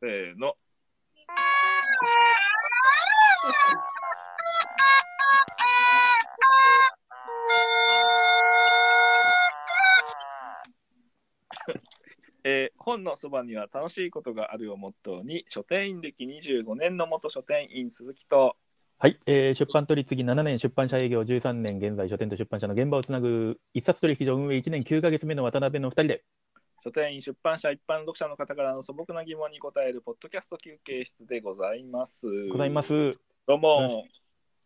せーの。えー本のそばには楽しいことがあるをモットーに書店員歴25年の元書店員鈴木とはい、えー出版取り次ぎ7年、出版社営業13年、現在書店と出版社の現場をつなぐ一冊取引所運営1年9ヶ月目の渡辺の2人で、書店員出版社一般読者の方からの素朴な疑問に答えるポッドキャスト休憩室でございます。ございます。よどうもよ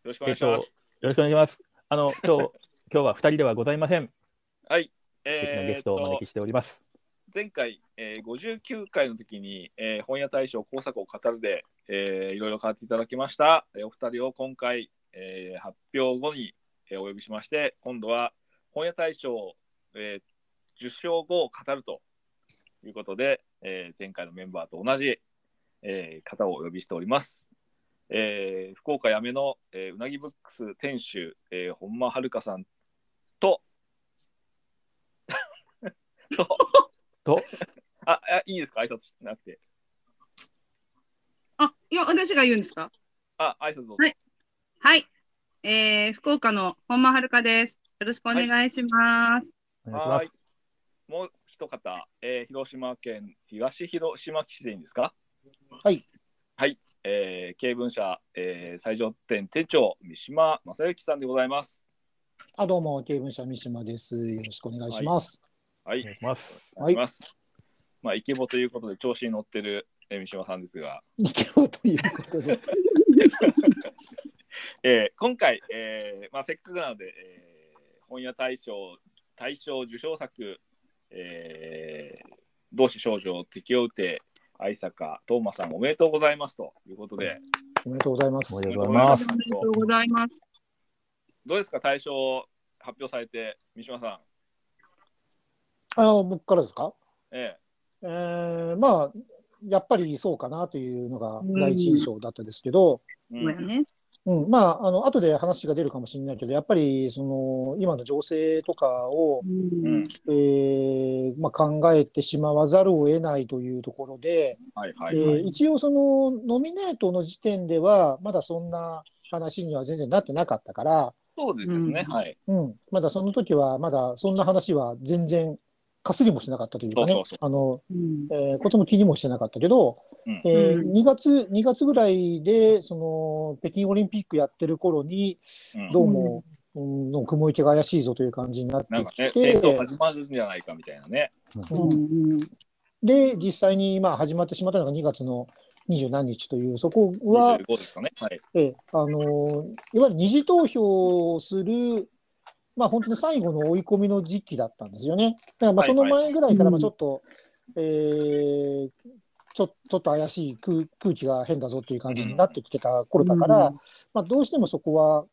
ろしくお願いします。ろしくお願いします。あの、今日、今日は2人ではございません。はい。素敵なゲストをお招きしております。前回、えー、59回の時に、えー本屋大賞工作を語るで、えーいろいろ語っていただきました。えーお二人を今回、えー発表後に、えーお呼びしまして、今度は本屋大賞、えー受賞後を語るということで、えー前回のメンバーと同じ、えー方をお呼びしております。えー福岡やめの、えーうなぎブックス店主、えー本間遥さんと、と、と、あ、あいいですか？挨拶しなくて。あ、いや、私が言うんですか？あ、挨拶どうぞ。はいはい。えー、福岡の本間遥です。よろしくお願いします。お願いします。もう一方、えー広島県東広島市でいいんですか？はい。はい。えー、経文社、えー、最上店店長、三島正幸さんでございます。あ、どうも、経文社三島です。よろしくお願いします。はい。お願いします。お願いします。まあ、イケボということで調子に乗ってる、えー三島さんですが、今日ということで。えー今回、えーまあ、せっかくなので、えー本屋大賞大賞受賞作、えー同志少女適応て愛坂トーマさんおめでとうございますということで、おめでとうございます。お。めでとうございます。ます。どうですか大賞発表されて三島さん、あ、僕からですか？ええ。ー、まあ、やっぱりそうかなというのが第一印象だったですけど、ーそうやね。うん、まあ、あの、後で話が出るかもしれないけど、やっぱり、その、今の情勢とかを、うん。えーまあ、考えてしまわざるを得ないというところで、はいはえいはい、ー一応そのノミネートの時点ではまだそんな話には全然なってなかったから、そうですね、うん。はい。うん、まだその時はまだそんな話は全然かすりもしなかったというかねあの、うん。えーことも気にもしてなかったけど、うん。えーうん。2月2月ぐらいでその北京オリンピックやってる頃にうん。どうも、うん、の雲行きが怪しいぞという感じになってなんかねきて、戦争始まるんじゃないかみたいなね、で実際にまあ始まってしまったのが2月の二十何日というそこは25ですかね、はい、ええ、あのーいわゆる二次投票をする、まあ、本当に最後の追い込みの時期だったんですよね。だからまあそのはいはい前ぐらいからまあうんちょっと、えーちょちょっと怪しい空空気が変だぞっていう感じになってきてた頃だから、まあ、どうしてもそこは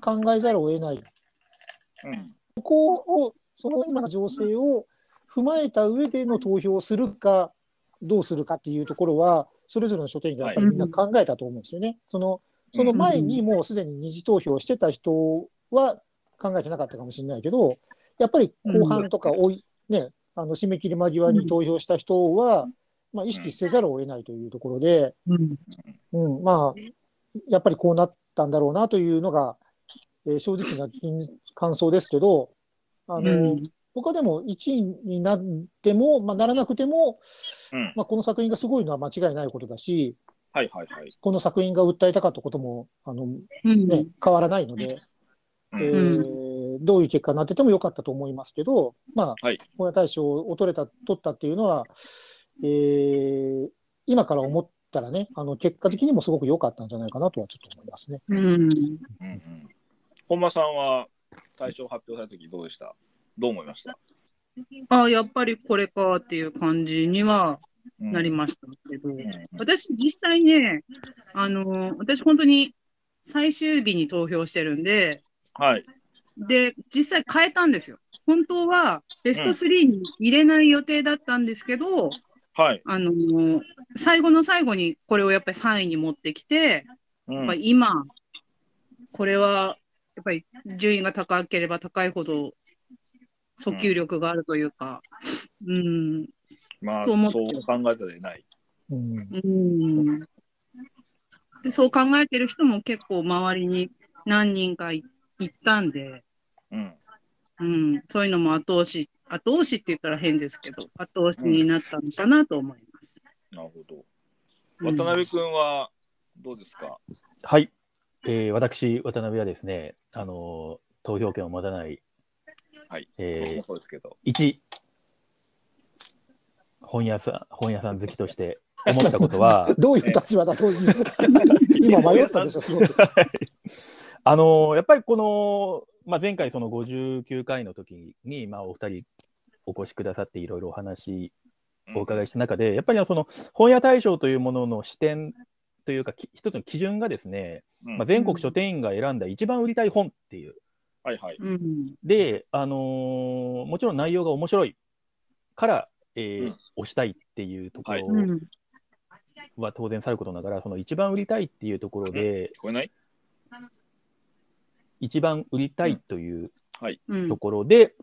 考えざるを得ない。うんそこを、その今の情勢を踏まえた上での投票をするか、どうするかっていうところは、それぞれの書店員がやっぱりみんな考えたと思うんですよね。そのその前にもうすでに二次投票してた人は考えてなかったかもしれないけど、やっぱり後半とかおい、ね、あの締め切り間際に投票した人は、まあ、意識せざるを得ないというところで、うん。うん、まあ、やっぱりこうなったんだろうなというのが、えー正直な感想ですけど、あの、うん。僕はでも1位になっても、まあ、ならなくても、うん。まあ、この作品がすごいのは間違いないことだし、はいはいはい、この作品が訴えたかったこともあの、うん。ね、変わらないので、うんえーどういう結果になっててもよかったと思いますけど、まあ、はい。本屋大賞を取れた取ったっていうのは、えー今から思ったらね、あの結果的にもすごく良かったんじゃないかなとはちょっと思いますね。うん。うんうん、本間さんは大賞発表された時どうでした？どう思いました、あやっぱりこれかっていう感じにはうんなりましたけど、うん。私実際ね、あの私本当に最終日に投票してるんで、はい。で、実際変えたんですよ。本当はベスト3に入れない予定だったんですけど、はい、あのー最後の最後にこれをやっぱり3位に持ってきて、うん。やっぱり今、これはやっぱり順位が高ければ高いほど訴求力があるというか、うん、まあと思って。そう考えざるを得ない。うんうん。でそう考えてる人も結構周りに何人かいいたんで、うん。うん、そういうのも後押し、後押しって言ったら変ですけど、後押しになったのかなと思います。なるほど。うん渡辺君はどうですか、はい、えー私、渡辺はですね、あのー投票権を持たない、はい。えー僕もそうですけど。一本屋さん本屋さん好きとして思ったことは どういう立場だという。今迷ったでしょ、すごく。あのやっぱりこの、まあ、前回その59回の時に、まあ、お二人お越しくださっていろいろお話お伺いした中で、やっぱりその本屋大賞というものの視点というかき一つの基準がですね、うん。まあ、全国書店員が選んだ一番売りたい本っていう。はいはい。うん。で、あのーもちろん内容が面白い。から、えーうん。推したいっていうところうん。は当然さることながら、その一番売りたいっていうところで、聞こえない？一番売りたいといううん。ところで、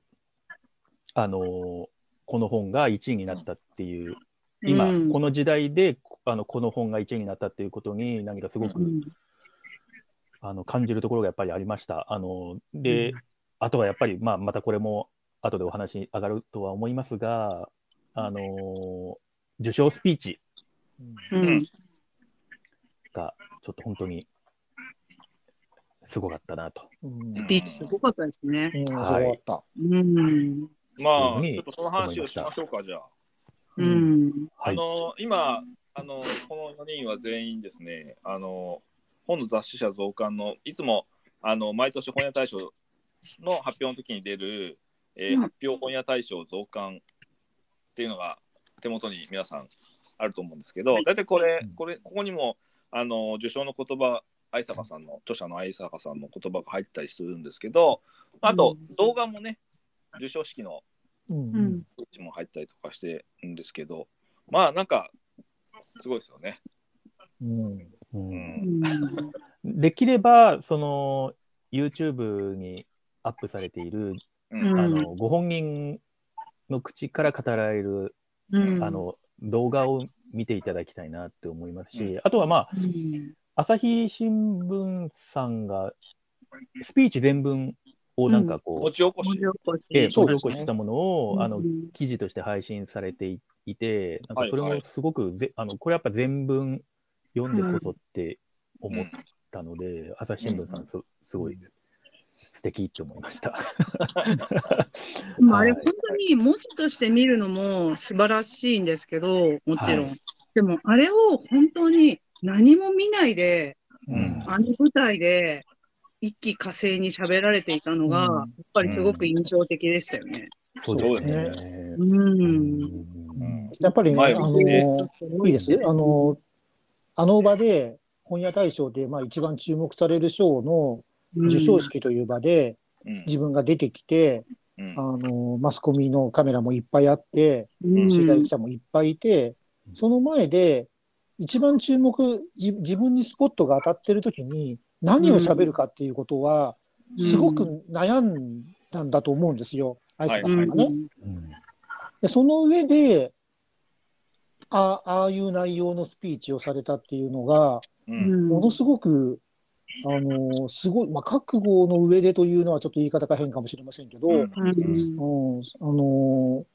あのーこの本が1位になったっていう、今、うん。この時代であのこの本が1位になったっていうことに、何かすごく、うん。あの感じるところがやっぱりありました。あので、あとはやっぱり、まあ、またこれも後でお話に上がるとは思いますが、あのー受賞スピーチうん。がちょっと本当にすごかったなと。うんスピーチすごかったですね。うん、すごはいかった。うん。まあ、ちょっとその話をしましょうか、じゃあ。うん。はい、あの今あの、この4人は全員ですね、あの本の雑誌社増刊の、いつもあの毎年本屋大賞の発表の時に出る、えーうん発表本屋大賞増刊っていうのが手元に皆さんあると思うんですけど、大体これ、これここにもあの受賞の言葉、愛坂さんの、著者の愛坂さんの言葉が入ったりするんですけど、あとうん動画もね、授賞式のうんうん。こっちも入ったりとかしてるんですけど、まあなんか、すごいですよね。うん。できれば、その YouTube にアップされている、うんあのご本人の口から語られる、うん。あの動画を見ていただきたいなって思いますし、うんあとはまあ、うん。朝日新聞さんがスピーチ全文をなんかこう、持ち起こし文字。起こしたものを、あのうん記事として配信されていいて、なんかそれはいはいもすごくぜ、あのこれやっぱ全文読んでこそって思ったので、朝日新聞さんすすごい素敵って思いました。でもあれ、はい本当に文字として見るのも素晴らしいんですけど、もちろん。はでも、あれを本当に何も見ないで、うん。あの舞台で一気火星に喋られていたのが、うん。やっぱりすごく印象的でしたよね。そうですそうでね。うん。うん。やっぱりね、前あの、いいです。あの、あの場で、本屋大賞で、まあ、一番注目される賞の授賞式という場で、うん。自分が出てきて、うん。あの、マスコミのカメラもいっぱいあって、うん、取材記者もいっぱいいて、その前で、一番注目、じ自分にスポットが当たってる時に、何を喋るかっていうことは、すごく悩んだんだと思うんですよ、愛はいうんさんがね。うん。でその上であ、ああいう内容のスピーチをされたっていうのが、ものすごく、あの、すごい、まあ、覚悟の上でというのはちょっと言い方が変かもしれませんけど、うんうん。うん、あの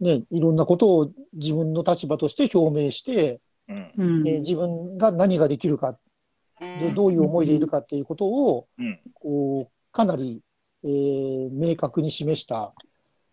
ね、いろんなことを自分の立場として表明して、うん。うん。えー自分が何ができるか、でどういう思いでいるかっていうことを、うん。こう、かなり、えー明確に示した、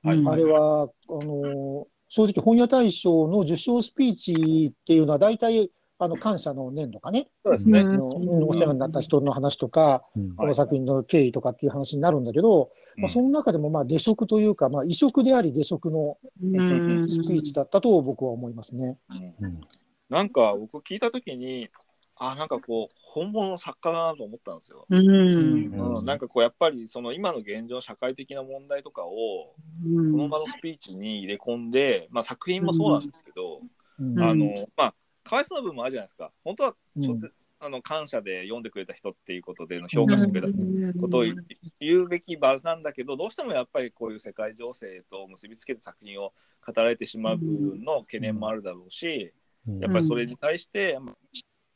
うんあれは、あの正直本屋大賞の受賞スピーチっていうのは大体、あの、感謝の念とかね、そうですね。うん。あのうんお世話になった人の話とか、うん。この作品の経緯とかっていう話になるんだけど、まあ、その中でもまあ、出色というか、まあ、異色であり出色のうん。スピーチだったと僕は思いますね。うん。うんなんか僕聞いたときに、あ、なんかこう、本物の作家だなと思ったんですよ。うん。うん。うん、なんかこうやっぱりその今の現状社会的な問題とかをうん。この場のスピーチに入れ込んで、まあ、作品もそうなんですけど、うん。あのまあかわいそうな部分もあるじゃないですか。本当はちょっと、うんあの感謝で読んでくれた人っていうことでの評価してくれたことをうん言うべき場なんだけどどうしてもやっぱりこういう世界情勢と結びつけて作品を語られてしまう部分の懸念もあるだろうし、うんやっぱりそれに対して、まあ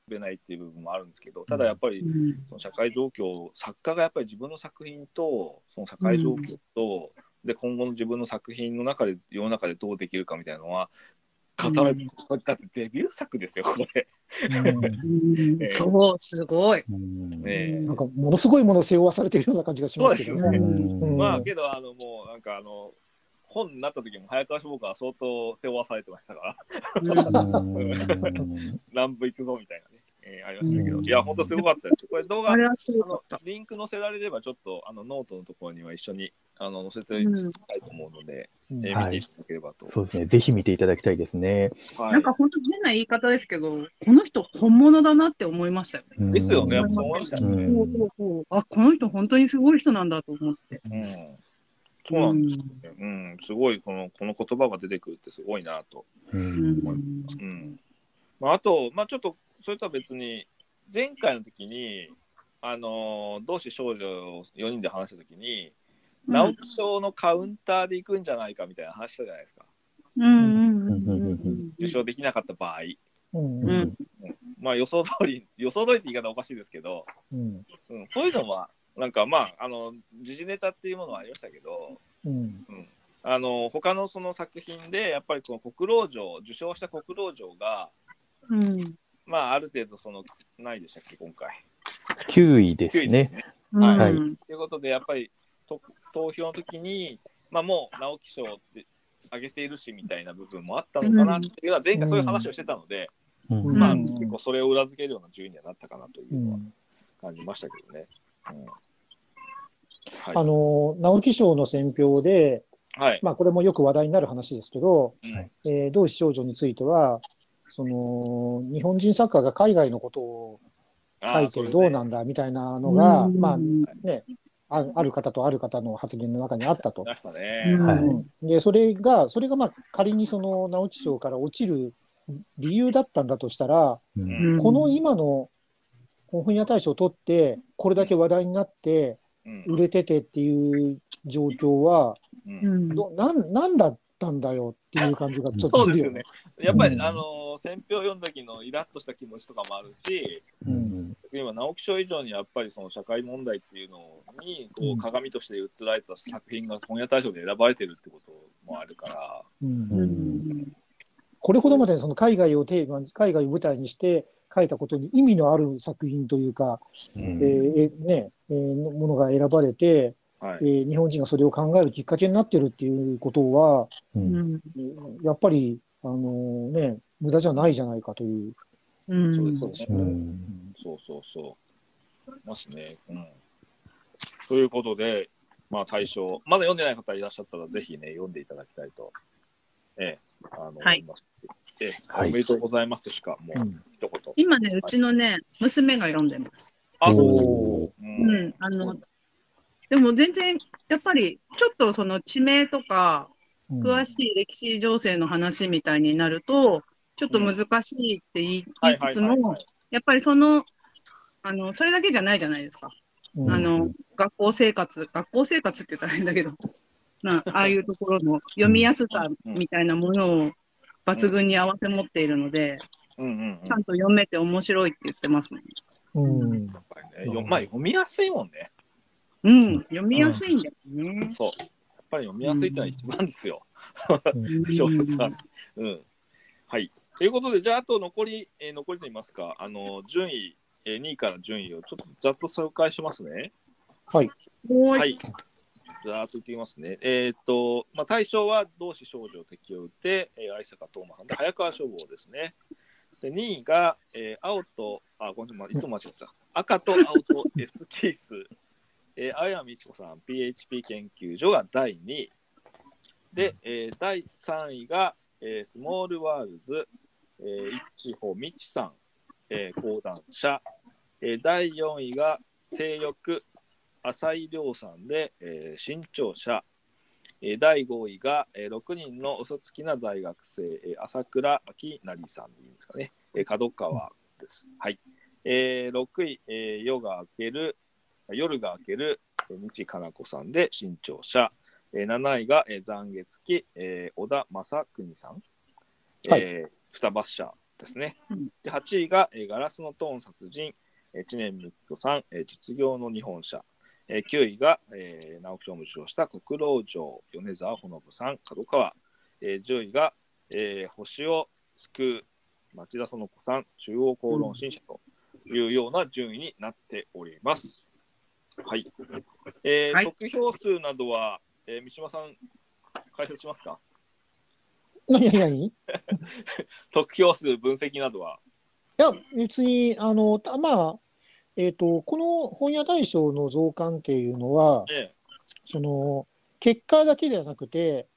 べないっていう部分もあるんですけどただやっぱりうん。その社会状況作家がやっぱり自分の作品とその社会状況と、で今後の自分の作品の中で世の中でどうできるかみたいなのは語られて、だってデビュー作ですよこれ。うん。うんそう、すごい。うん。ねえ。なんかものすごいものを背負わされているような感じがしますけどそうでね。すうん。まあけどあのもうなんかあの本になった時も早川書房は相当背負わされてましたからうん何部行くぞみたいなね、えーありましたけど、うんいや本当すごかったですこれ動画あの。リンク載せられればちょっとあのノートのところには一緒にあの載せていきたいと思うので、うんえー見ていただければと。そうですね。ぜひ見ていただきたいですね。はいなんか本当変な言い方ですけど、この人本物だなって思いましたよね。ですよね、思いましたね。あ、この人本当にすごい人なんだと思って。うん、そうなんですよね。うん、すごいこのこの言葉が出てくるってすごいなと。ううん。んうん。まあ、あと、まあ、ちょっとそれとは別に前回の時にあの同志少女を4人で話した時に、直木賞のカウンターで行くんじゃないかみたいな話したじゃないですか。うんうんうんうんうん。受賞できなかった場合、うん。うん。まあ予想通り予想通りって言い方おかしいですけど、うん。うん、そういうのはなんかまああの時事ネタっていうものはありましたけどうん。あの他のその作品でやっぱりこの国老城受賞した国老城がうんまあある程度そのないでしたっけ今回。9位です9位ね。はい。はい。ということで、やっぱりと投票の時に、まあ、もう直木賞って上げているしみたいな部分もあったのかなっていうのは、前回そういう話をしてたので、うん。うんまあ、うん結構それを裏付けるような順位にはなったかなといううのはん。感じましたけどね。うん。あはい。の直木賞の選評で、はい、まあ、これもよく話題になる話ですけど、うん。えー同志少女についてはその日本人作家が海外のことを書いてどうなんだみたいなのが、まあね、あある方とある方の発言の中にあったと。ましたね。うんはい。うん。でそれがそれがまあ仮にその直木賞から落ちる理由だったんだとしたら、うん。この今の本屋大賞を取ってこれだけ話題になってうん。売れててっていう状況はうん。うん。どなんなんだったんだよっていう感じがちょっとするよねそうですよね。。やっぱり、うん。あの選評読んだ時のイラッとした気持ちとかもあるし、うん。今直木賞以上にやっぱりその社会問題っていうのにこう鏡として映られた作品が本屋大賞で選ばれてるってこともあるから、うん。うん。これほどまでその海外をテーマに海外を舞台にして書いたことに意味のある作品というか、うんえーえねえーのものが選ばれて、はいえー日本人がそれを考えるきっかけになってるっていうことは、うんうんやっぱり、あのね、無駄じゃないじゃないかという。うんそうですね、うんそうそうそう。ますね。うん。ということで、まあ大賞、まだ読んでない方いらっしゃったら、ぜひね、読んでいただきたいと、ええ、あの、はい思います。ええ、はい。おめでとうございますとしか、もう、うん。一言。今ね、うちのね、娘が読んでます。あ、そう。ん。ん、あの、でも全然、やっぱり、ちょっとその地名とか、うん。詳しい歴史情勢の話みたいになると、ちょっと難しいって言いつつもはいはいはいはい、やっぱりその、あの、それだけじゃないじゃないですか。うん。あの、学校生活、学校生活って言ったら変だけど、なああいうところの読みやすさみたいなものを抜群に合わせ持っているので、うんうんうん。ちゃんと読めて面白いって言ってますね。うんやっぱりねよまあ、読みやすいもんね。うん、読みやすいんだよね。そう。やっぱり読みやすいってのは一番ですよ。うん小説はね。うん。はい。ということで、じゃあ、あと残り、えー残りと言いますか、あの、順位、えー2位から順位をちょっとざっと紹介しますね。はい。はいい。ざーっと言ってきますね。えーっと、まあ、対象は同志少女敵を打って、えー、愛坂東馬さんで、早川書房ですね。で、2位が、えー青と、あ、ごめんなさい、いつも間違ってた。赤と青と S キース。えー、青山美智子さん、PHP 研究所が第2位。で、えー第3位が、えースモールワールズ、えー、一穂美智さん、えー講談社。えー第4位が、性欲、浅井亮さんで、えー新潮社、えー第5位が、えー6人の嘘つきな大学生、えー朝倉明成さんでいいんですかね、えー角川です。はい。えー6位、えー夜が明ける、夜が明ける、えー道かな子さんで新潮社、えー7位が、えー残月期、えー小田正邦さん、はいえー双葉社ですねうん。で8位が、えーガラスのトーン殺人、えー知念美子さん、えー実業の日本社。えー9位が、えー直木賞も受賞した国老城、米沢ほのぶさん、角川。えー10位が、えー星を救う町田園子さん、中央公論新社というような順位になっております。はい。えーはい得票数などは、えー三島さん、解説しますか？何何 得票数分析などは。や、別に、あの、たまあ、えっ、と、この本屋大賞の増刊っていうのは、えその、結果だけではなくて、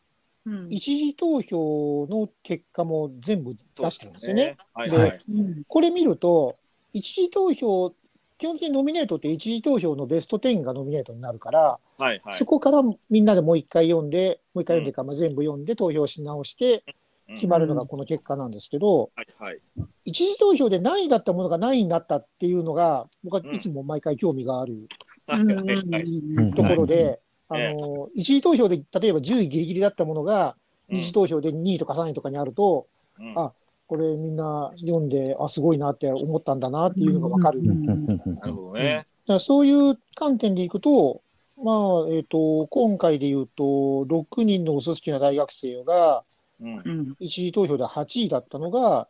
うん一次投票の結果も全部出してるんですよね。ではいはい。うんこれ見ると、一次投票、基本的にノミネートって一次投票のベスト10がノミネートになるから、はいはい。そこからみんなでもう一回読んで、もう一回読んでか、まあ、全部読んで投票し直して決まるのがこの結果なんですけど、はいはい。一次投票で何位だったものが何位になったっていうのが、僕はいつも毎回興味があるところで、あええの一次投票で例えば10位ギリギリだったものが、二次投票で2位とか3位とかにあると、うん。あこれみんな読んで、あ、すごいなって思ったんだなっていうのがわかる。うん。なるほどね。だからそういう観点でいくと、まあ、えっ、と、今回で言うと、6人のおすすきな大学生が、うんうん一次投票で8位だったのが、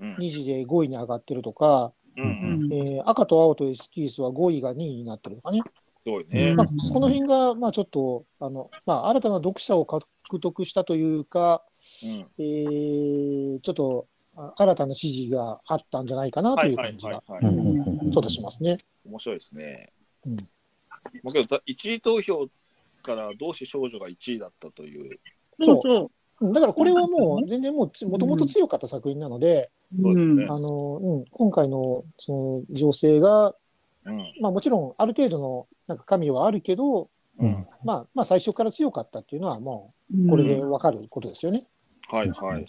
うん2次で5位に上がってるとか、うんうん。えー赤と青とエスキースは5位が2位になってるとかね。すごいね。うんまあ、この辺が、まあちょっと、あの、まあ新たな読者を獲得したというか、うんえーちょっとあ新たな支持があったんじゃないかなとはいいうはい感じが、はいはうんい。うんちょっとしますね。面白いですね。うんまあけどだ一次投票から同志少女が1位だったという。そうそう。うんだからこれはもう全然もうつもともと強かった作品なので、そうですね。あの、うん、今回のその情勢が、うん。まあもちろんある程度のなんか神はあるけど、うん。まあまあ最初から強かったっていうのはもうこれでわかることですよね。はいはい。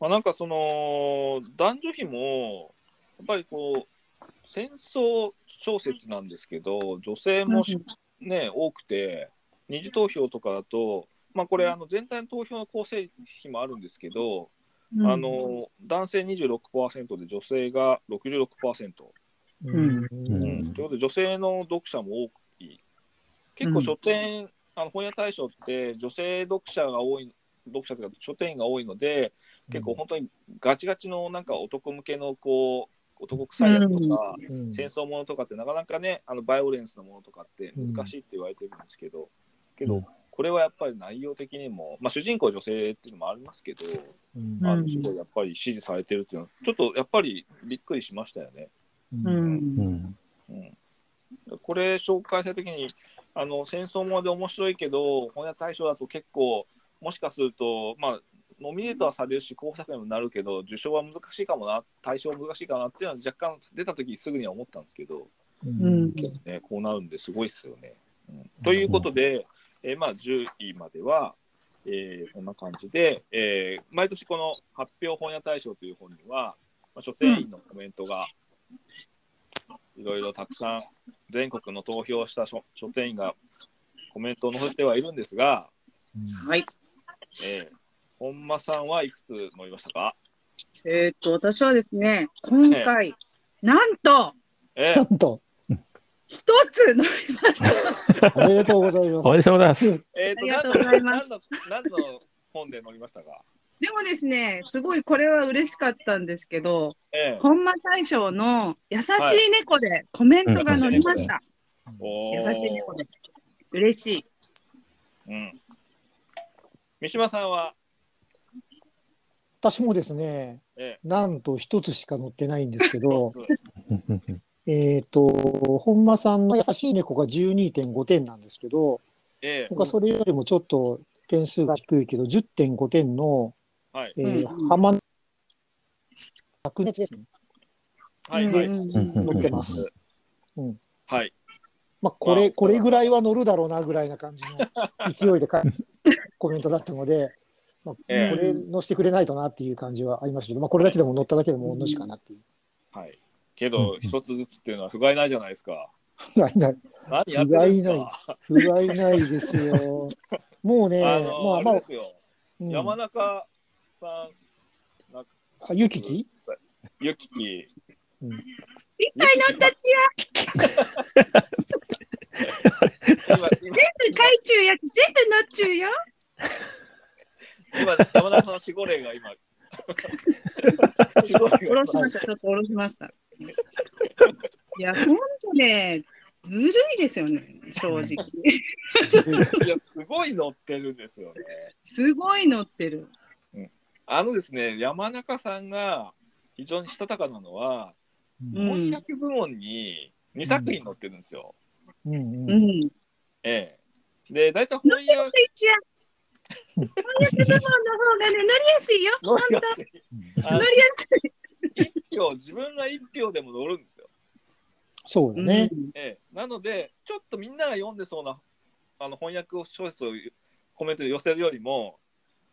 まあ、なんかその男女比もやっぱりこう戦争小説なんですけど女性もし、ね多くて二次投票とかだと、まあ、これあの全体の投票の構成比もあるんですけど、あの男性26%で女性が66%。ううん。うん、ということで女性の読者も多い。結構書店、あの本屋大賞って女性読者が多い読者というか書店員が多いので結構本当にガチガチのなんか男向けのこう男臭いやつとか、うん。戦争ものとかってなかなかねあのバイオレンスなものとかって難しいって言われてるんですけど、けどうんこれはやっぱり内容的にも、まあ、主人公女性っていうのもありますけど、うん。あすごいやっぱり支持されてるっていうのはちょっとやっぱりびっくりしましたよね。ううん。んうん、これ紹介したときにあの戦争もので面白いけど本屋大賞だと結構もしかするとまあノミネートはされるし候補作にもなるけど受賞は難しいかもな大賞は難しいかなっていうのは若干出た時すぐには思ったんですけど、うん。ね、こうなるんですごいっすよね。うん、ということで、えーまあ、10位までは、えーこんな感じで、えー毎年この発表本屋大賞という本には、まあ、書店員のコメントがいろいろたくさん全国の投票した書書店員がコメントを載せてはいるんですが、はい。えー本間さんはいくつ乗りましたか、えーっと、私はですね、今回、なんと、えーなんと、一つ乗りました。おめでとうございます。おめでとうございます。えーありがとうございます何の本で乗りましたか、でもですね、すごいこれは嬉しかったんですけど、えー本間大賞の優しい猫でコメントが載りました。おー優しい猫で。嬉しい。うん、三島さんは、私もですね、えなんと一つしか載ってないんですけど、ーえっと、本間さんの優しい猫が12.5点なんですけど、えー僕はそれよりもちょっと点数が低いけど、10.5点の、はい。えーうん。浜白熱ですね。はいはい、うん。載ってます。はい、まあ、こあれ、これぐらいは乗るだろうなぐらいな感じの 勢いでかコメントだったので、まあ、こえ。えれ載せてくれないとなっていう感じはありましたけど、まあ、これだけでも乗っただけでも同じかなっていう。はい。けど、一つずつっていうのは不甲斐ないじゃないですか。ないない、何やってるんです不甲斐か不甲斐ないですよ。もうね、あの、まあまあ山中さん、なあ、ゆきき？ゆきき。いっぱい乗ったち今、今、や、海中や、全部乗っちゅうよ。今、山田さんの守護霊が今。下ろしました、ちょっと下ろしました。いや、ほんとね、ずるいですよね、正直。いや、すごい乗ってるんですよね。すごい乗ってる。あのですね、山中さんが非常にしたたかなのは、うん翻訳部門に2作品載ってるんですよ。うんう。うんん。ええ。で、大体翻訳翻訳部門の方がね、乗りやすいよ。乗りやすいあ乗りやす一票、自分が一票でも乗るんですよ。い。そうだね。ええ、なので、ちょっとみんなが読んでそうなあの翻訳を小説をコメントで寄せるよりも、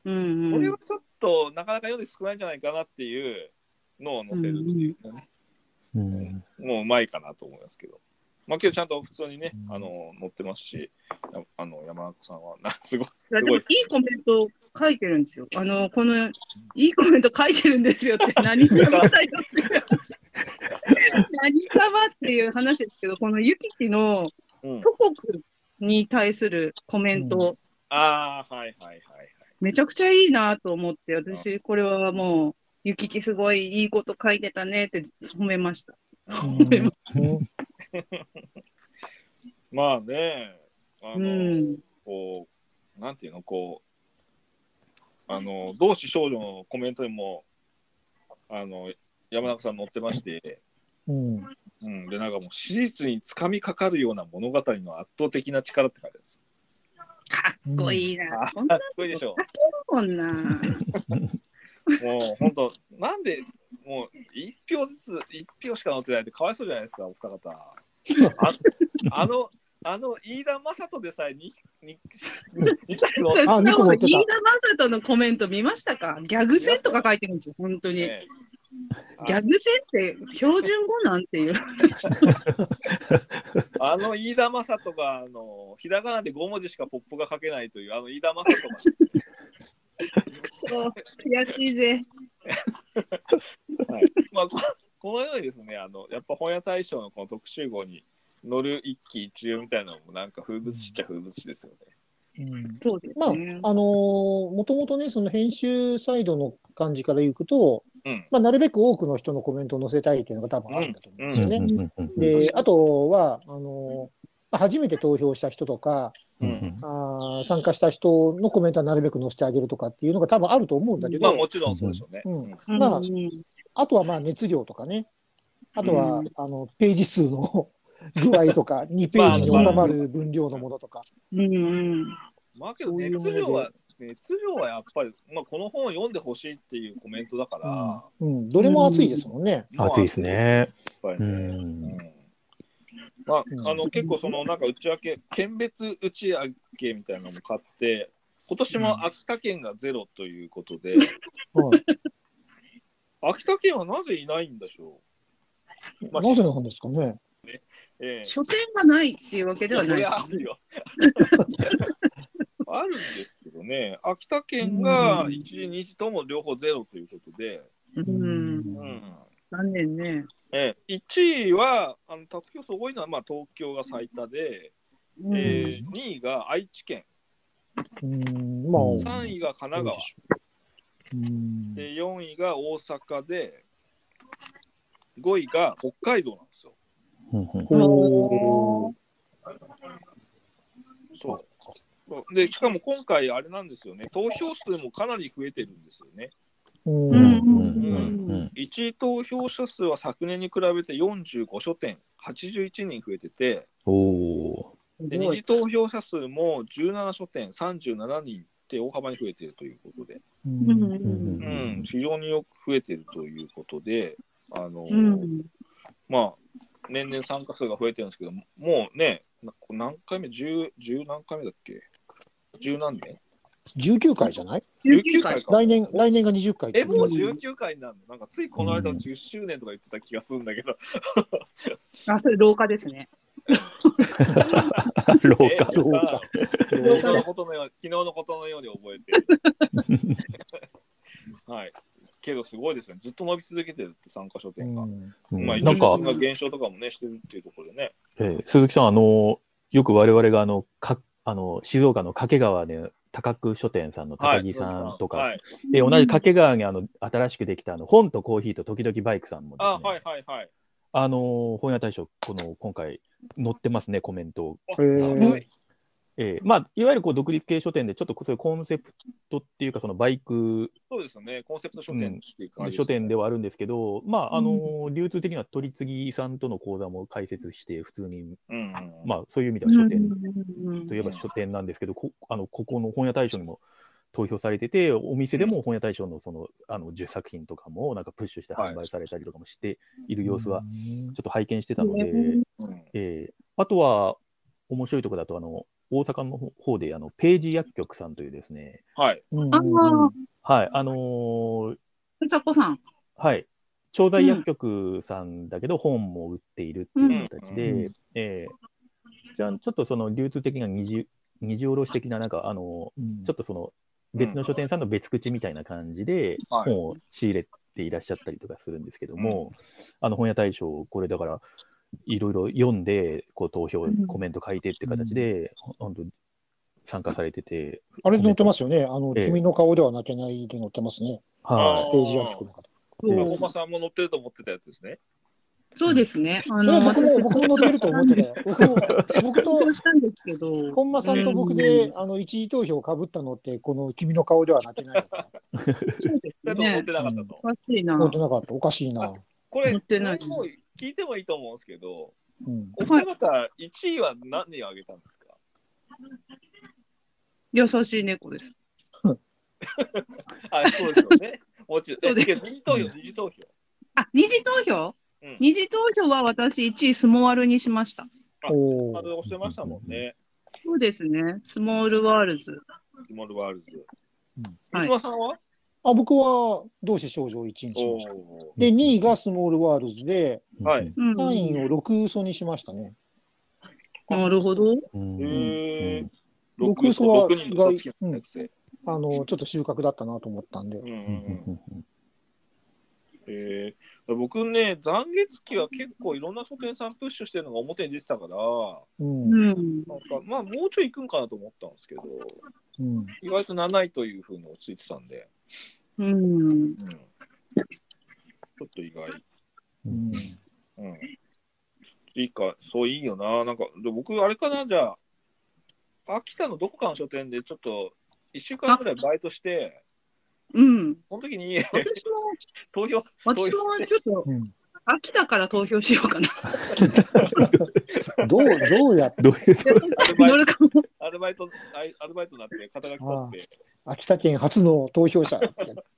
うん。うんこれはちょっとなかなか読んで少ないんじゃないかなっていうのを載せるっていうのね、うんもううまいかなと思いますけど。まあ、けどちゃんと普通にね、うんあの載ってますし、やあの山中さんはなすごい。いやでもいいコメント書いてるんですよ。あの、この、いいコメント書いてるんですよって、何様だよっていう。何様っていう話ですけど、このユキキのうん、祖国に対するコメント、ああ、はいはいはいはい。めちゃくちゃいいなと思って、私、これはもう、ユキキすごいいいこと書いてたねって褒めました。うんま あね、あうの、ん。こう、なんていうの、こう、あの、同志少女のコメントにも、あの、山中さん載ってまして、うん。うん、で、なんかもう、史実につかみかかるような物語の圧倒的な力って書いてあるんですかっこいいよ。な。そんなかっこいいでしょ。もんな。もう、本当なんで、もう、一票ずつ、一票しか載ってないってかわいそうじゃないですか、お二方。あ あの、あの、飯田正人でさえに、に、に作のそれあニコ持ってた。飯田正人のコメント見ましたか？ギャグ戦とか書いてるんですよ、本当に。ね、ギャグ戦って標準語なんていう。あの飯田正人が、あの、ひらがなで5文字しかポップが書けないという、あの飯田正人が、くそ、悔しいぜ。はい。まあ、ここのようにですね、あの、やっぱ本屋大賞のこの特集号に乗る一喜一憂みたいなのも、なんか風物詩っちゃ風物詩ですよね。うんそうですまあ、ね。あのーもともとね、その編集サイドの感じからいくと、うん。まあ、なるべく多くの人のコメントを載せたいっていうのが多分あるんだと思うんですよね。うんで、あとは、あのーまあ初めて投票した人とか、うんあー参加した人のコメントはなるべく載せてあげるとかっていうのが多分あると思うんだけど、まあ、もちろんそうでしょうね。うんうんまあうんあとはまあ熱量とかね、あとは、うん。あのページ数の 具合とか、2ページに収まる分量のものとか。うんうん。まあけど熱量は、熱量はやっぱり、まあ、この本を読んでほしいっていうコメントだから、うん、どれも熱いですもんね。まあ暑いですね。やっぱりうね。んうん。まあうん、あの結構そのなんか内訳、県別内訳みたいなのも買って、今年も秋田県がゼロということで、はい秋田県はなぜいないんでしょう、まあなぜなんですかね。ええ。書店がないっていうわけではないですやあるよ。あるんですけどね、秋田県が1時、2時とも両方ゼロということで、うん。うん。残念ね。ええ。1位は、あの得票数多いのは、まあ、東京が最多で、うん。えー、2位が愛知県、うん、まあ、うん3位が神奈川、うんで4位が大阪で、5位が北海道なんですよ。うんうん。ほう。そう。そうでしかも今回、あれなんですよね、投票数もかなり増えてるんですよね。うん。うんうんうん1位投票者数は昨年に比べて45書店、81人増えてて、おおで二次投票者数も17書店、37人って大幅に増えているということで、うんうんー。うん、非常によく増えているということで、あのうんまあ、年々参加数が増えてるんですけど、もうね、な何回目 ?10、10何回目だっけ ?10 何年？19回じゃない？19回。か。来年、来年が20回。え、もう19回になるの？なんかついこの間10周年とか言ってた気がするんだけど。あ、それ廊下ですね。廊え下。そうか。昨日のことのよう昨日のことのように覚えてる。はい。けどすごいですね。ずっと伸び続けてるって参加書店が。まあ、なんか一、応が減少とかもね、してるっていうところでね。えー鈴木さん、あの、よく我々があの、かあの静岡の掛川で高久書店さんの高木さんとか、はい。で同じ掛川にあの新しくできたあの本とコーヒーと時々バイクさんもです、ね、あ、はいはいはい。あの本屋大賞、この今回、載ってますね、コメント。えーまあ、いわゆるこう独立系書店で、ちょっとそういうコンセプトっていうか、そのバイクそうですよね。コンセプト書店っていうか、書店では。はあるんですけど、まああの流通的には取り次ぎさんとの講座も開設して、普通に、うんうん。まあ、そういう意味では書店うんといえば書店なんですけど、こあのここの本屋大賞にも投票されてて、お店でも本屋大賞のそのあの10作品とかもなんかプッシュして販売されたりとかもしている様子は、ちょっと拝見してたので、うんえーあとは面白いところだとあの、大阪の方であのページ薬局さんというですね、はい。あうんうんあ、はい、あのーふさこさん。はい、調剤薬局さんだけど本も売っているっていう形で、うん。えーじゃあちょっとその流通的な二次二次卸的ななんかあのうん。ちょっとその別の書店さんの別口みたいな感じではい本を仕入れていらっしゃったりとかするんですけども、あの本屋大賞、これだから、いろいろ読んで、こう投票うん、コメント書いてって形で、本当参加されてて、あれで載ってますよね。あの、ええ君の顔では泣けないで載ってますね。はページ薬局の方。そう本間さんも乗ってると思ってたやつですね。そうですね。あの、僕も、私、僕も載ってると思ってたよ。僕も、僕としたんですけど、本間さんと僕で、あの、一位投票かぶったのって、この君の顔では泣けない。そうですねだと思って。なかったと。おかしいな。載ってなかった。おかしいな。これ、乗ってない聞いてもいいと思うんですけど、うん。お二方、1位は何をあげたんですか？優しい猫です。あ、そうですよね。もちろん。そうですえ二次投票、二次投票。あ、二次投票？うん二次投票は私1位スモールにしました。あ、おーあれ推してましたもんね。そうですね。スモールワールズ。スモールワールズ。はい三島さんは？あ、僕は同志少女を1位にしました。おで、2位がスモールワールズで、い。はいうん。3位を六嘘にしましたね。なるほど。六六嘘は六人の差つきのやつであの、ちょっと収穫だったなと思ったんでう。んうんううんんえー僕ね、残月期は結構いろんな書店さんプッシュしてるのが表に出てたから、うん。うん。なんかまあもうちょい行くんかなと思ったんですけど、うん。意外と7位というふうに落ち着いてたんで、うん。うん、ちょっと意外。うん。うん。いいか、そういいよな。なんか、で僕、あれかな、じゃあ、秋田のどこかの書店でちょっと1週間ぐらいバイトして、うん。その時に私も、投票、私もちょっとうん。秋田から投票しようかな。どう、どうやって、どういう。アルバイト、アルバイトになって、肩書き取って、秋田県初の投票者。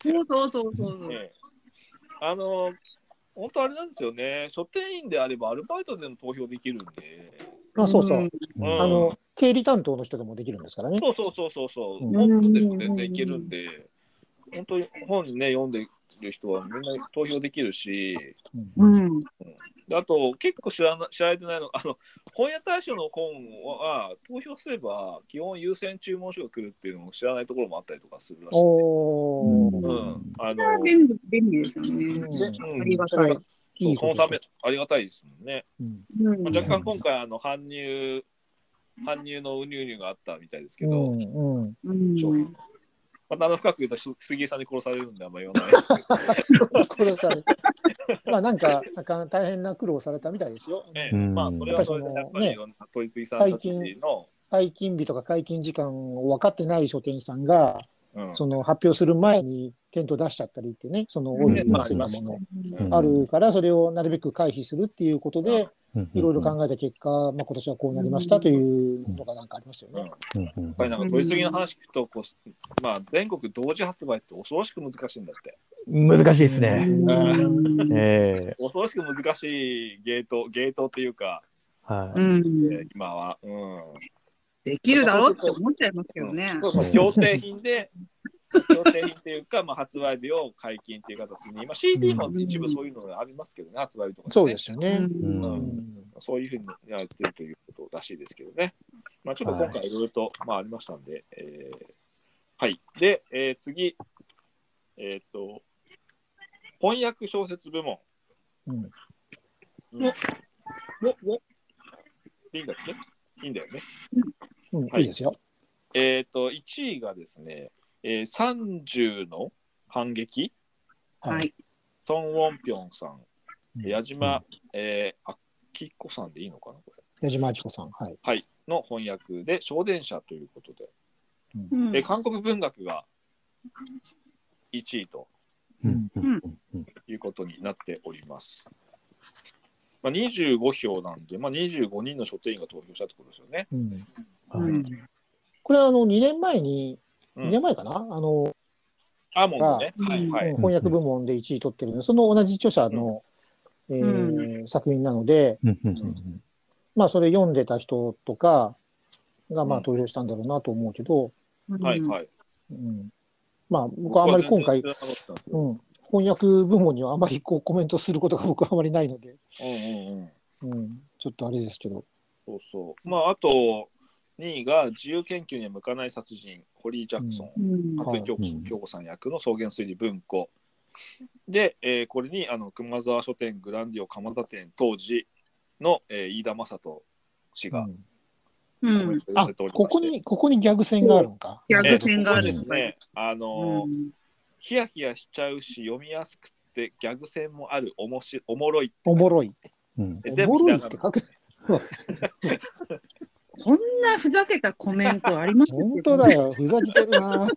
そうそうそうそう。ね、あの、本当あれなんですよね、書店員であればアルバイトでも投票できるんで、あ、そうそう。んうんあの、経理担当の人でもできるんですからね。そうそうそうそうそう、うん本でも全然いけるんで、本当に本ね、読んでる人はみんな投票できるし、うんうん。であと結構知らな知られてないのあの本屋大賞の本は投票すれば基本優先注文書が来るっていうのを知らないところもあったりとかするらしい。おー。うん、あの便利便利ですよね。うんありがたい。いそのためありがたいですもんね。うんうんまあ、若干今回あの搬入搬入のうにゅうにゅうがあったみたいですけうど、んうん。うん商品またあの深く言うとす杉江さんに殺されるんであんま言わないです。けど、殺されまあなんか、なんか大変な苦労されたみたいですよ。まあそれはそれでやっぱりいろんな取り次ぎさんたちの、解禁日とか解禁時間を分かってない書店員さんが、うんその発表する前に店頭出しちゃったりってね、そのオイルについたものうんあるから、それをなるべく回避するっていうことで、いろいろ考考えた結果、まあ、今年はこうなりましたというのがなんかありましたよね。うんやっぱりなんか取り次ぎの話聞くとこう、まあ、全国同時発売って恐ろしく難しいんだって。難しいですね。うんええ恐ろしく難しいゲート、ゲートっていうか、はい。今は。うん。できるだろうって思っちゃいますけどね。そうそう協定品で、協定品っていうか、まあ、発売日を解禁っていう形に、まあ、CD も一部そういうのがありますけどね、発売日とか、ね。そうですよね。うんうんそういうふうにやってるということらしいですけどね。まあ、ちょっと今回いろいろと、まあ、ありましたんで、えーはい。で、えー次、えーっと、翻訳小説部門。うんうんおおいいんだっけ？いいんだよね。うん、はい。いいですよ。えっ、と、1位がですね、えー、30の反撃、はい。ソン・ウォンピョンさん、うん。矢島、えー、あきこさんでいいのかな、これ。矢島明子さん。はい。はい、の翻訳で、小電車ということで、うん。えー韓国文学が1位とうん。うん。うん。いうことになっております。まあ、25票なんで、まあ、25人の書店員が投票したってことですよね。うん、はい。うん。これはあの2年前に、うん。2年前かな、あのアーモンドね。うんはいはい。うん翻訳部門で1位取ってるので、その同じ著者の、えー作品なので、うんうんうん。まあ、それ読んでた人とかがまうん。あ投票したんだろうなと思うけど、はいはい。うん、まあ、僕はあまり今回、うん、翻訳部門にはあまりこうコメントすることが僕はあまりないので、うんうんうん。うん、ちょっとあれですけど、そうそう。まあ、あと、2位が自由研究には向かない殺人、ホリー・ジャクソン。うん服部京子うん京子さん役の草原推理文庫。で、えーこれにあの熊沢書店グランディオ蒲田店当時の、えー飯田正人氏がうんうんあここに、ここにギャグ戦があるのか。ギャグえー戦があるここですね。あのーうんヒヤヒヤしちゃうし読みやすくてギャグ戦もあるおもしおもろいおもろい。うんえおもろいって書く。こんなふざけたコメントありました本当だよ、ふざけてるな。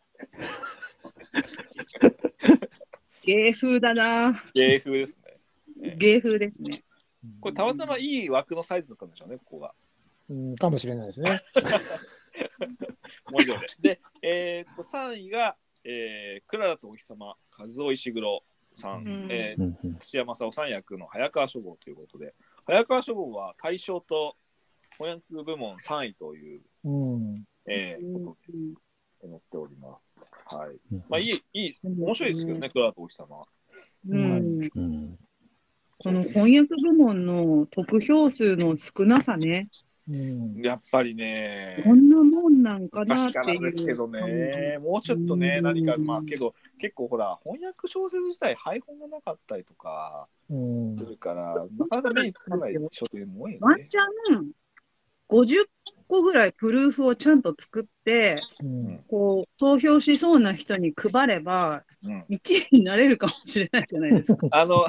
芸風だな。芸風ですね。芸風ですね。これたまたまいい枠のサイズだったんでしょうね、ここが。うん、かもしれないですね。で。で、えーっと、3位が、えー、クララとお日様、和夫石黒さん、うんえー土屋正夫さん役の早川書房ということで、早川書房は大賞と翻訳部門3位という、うん。えーうんことに載っております。はい。うんまあ、いい、いい、面白いですけどね、クララとお日様。うんうんこの翻訳部門の得票数の少なさね、うん。やっぱりね、こんなもんなんかなっ確かていう。なんですけどね、もうちょっとね、うん何か、まあけど、結構ほら、翻訳小説自体、配本がなかったりとかうんするから、なかなか目につかない書店も多いよね。ワンチャン50個ぐらいプルーフをちゃんと作って、うんこう、投票しそうな人に配れば、うん、1位になれるかもしれないじゃないですか。あの、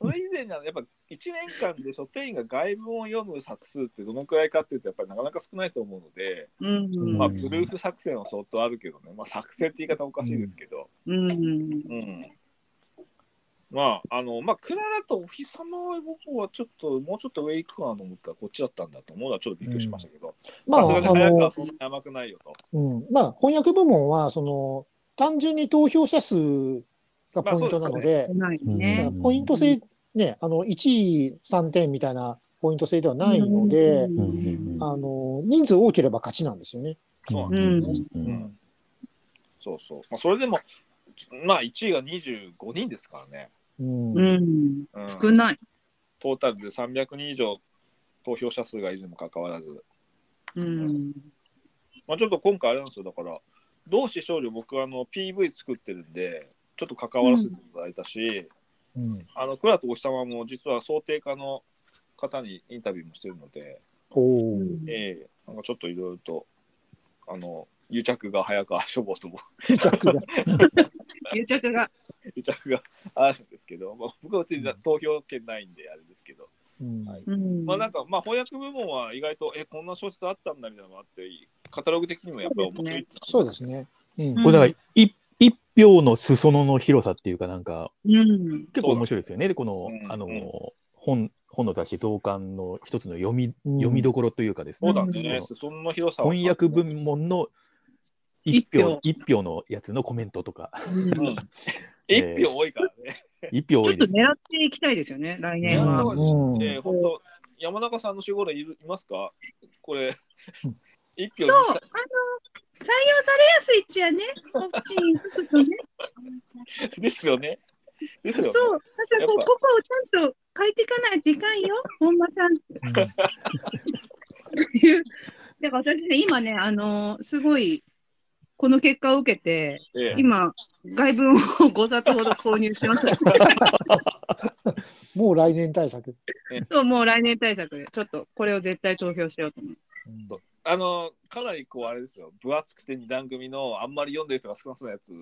それ以前には、やっぱ1年間で書店員が外文を読む冊数ってどのくらいかっていうと、やっぱりなかなか少ないと思うので、うん。まあ、うんプルーフ作戦は相当あるけどね、まあ、作戦って言い方おかしいですけど、うん。うん。まあ、あの、まあ、クララとお日様は僕はちょっと、もうちょっと上行くかなと思ったら、こっちだったんだと思うのはちょっとびっくりしましたけど、まあ、さすがにあの早くは、そんなに甘くないよと。うん、まあ、翻訳部門は、その、単純に投票者数がポイントなので、ないうんね。ポイント制、ね、あの、1位3点みたいなポイント制ではないので、あの、人数多ければ勝ちなんですよね。そううんうんうん。そうそう。まあ、それでも、まあ、1位が25人ですからね。うん。うん。うん、少ない。トータルで300人以上投票者数がいるにもかかわらず、うん。まあ、ちょっと今回あれなんですよ、だから、同志少女、僕はあの PV 作ってるんで、ちょっと関わらせていただいたし、うん、あの、倉とお日様も実は想定家の方にインタビューもしてるので、おお、ええなんかちょっといろいろと、あの、癒着が早川書房とも。癒着が。癒着が。癒着があるんですけど、まあ、僕は別に投票権ないんであれですけど、うん。はい。うん。まあなんか、まあ翻訳部門は意外と、え、こんな小説あったんだみたいなのがあって、カタログ的にもやっぱり面白いってそうですね。うん。うんこれだから一一票の裾野の広さっていうかなんかうん。結構面白いですよね。でこの、うんあの、うん本本の雑誌増刊の一つの読み、うん読みどころというかですね。そうだね、その広さは翻訳部門の一一票票一票のやつのコメントとかうん。一票多いからね。一票ちょっと多いです、ね。狙っていきたいですよね、来年は。うんえー、本当山中さんの守護霊いるいますか？これうん、一票そう、あの採用されやすいっちゃね、こっちに行くとね。た ですよね。ですよね。そう、だからこここをちゃんと書いていかないといかんよ、本間さん。っ ていう。だから私ね、今ね、あのーすごい、この結果を受けて、ええ今、外文を5冊ほど購入しました。もう来年対策。そう、もう来年対策で、ちょっとこれを絶対投票しようと思う。うんあの、かなりこう、あれですよ、分厚くて二段組の、あんまり読んでる人が少なそうなやつ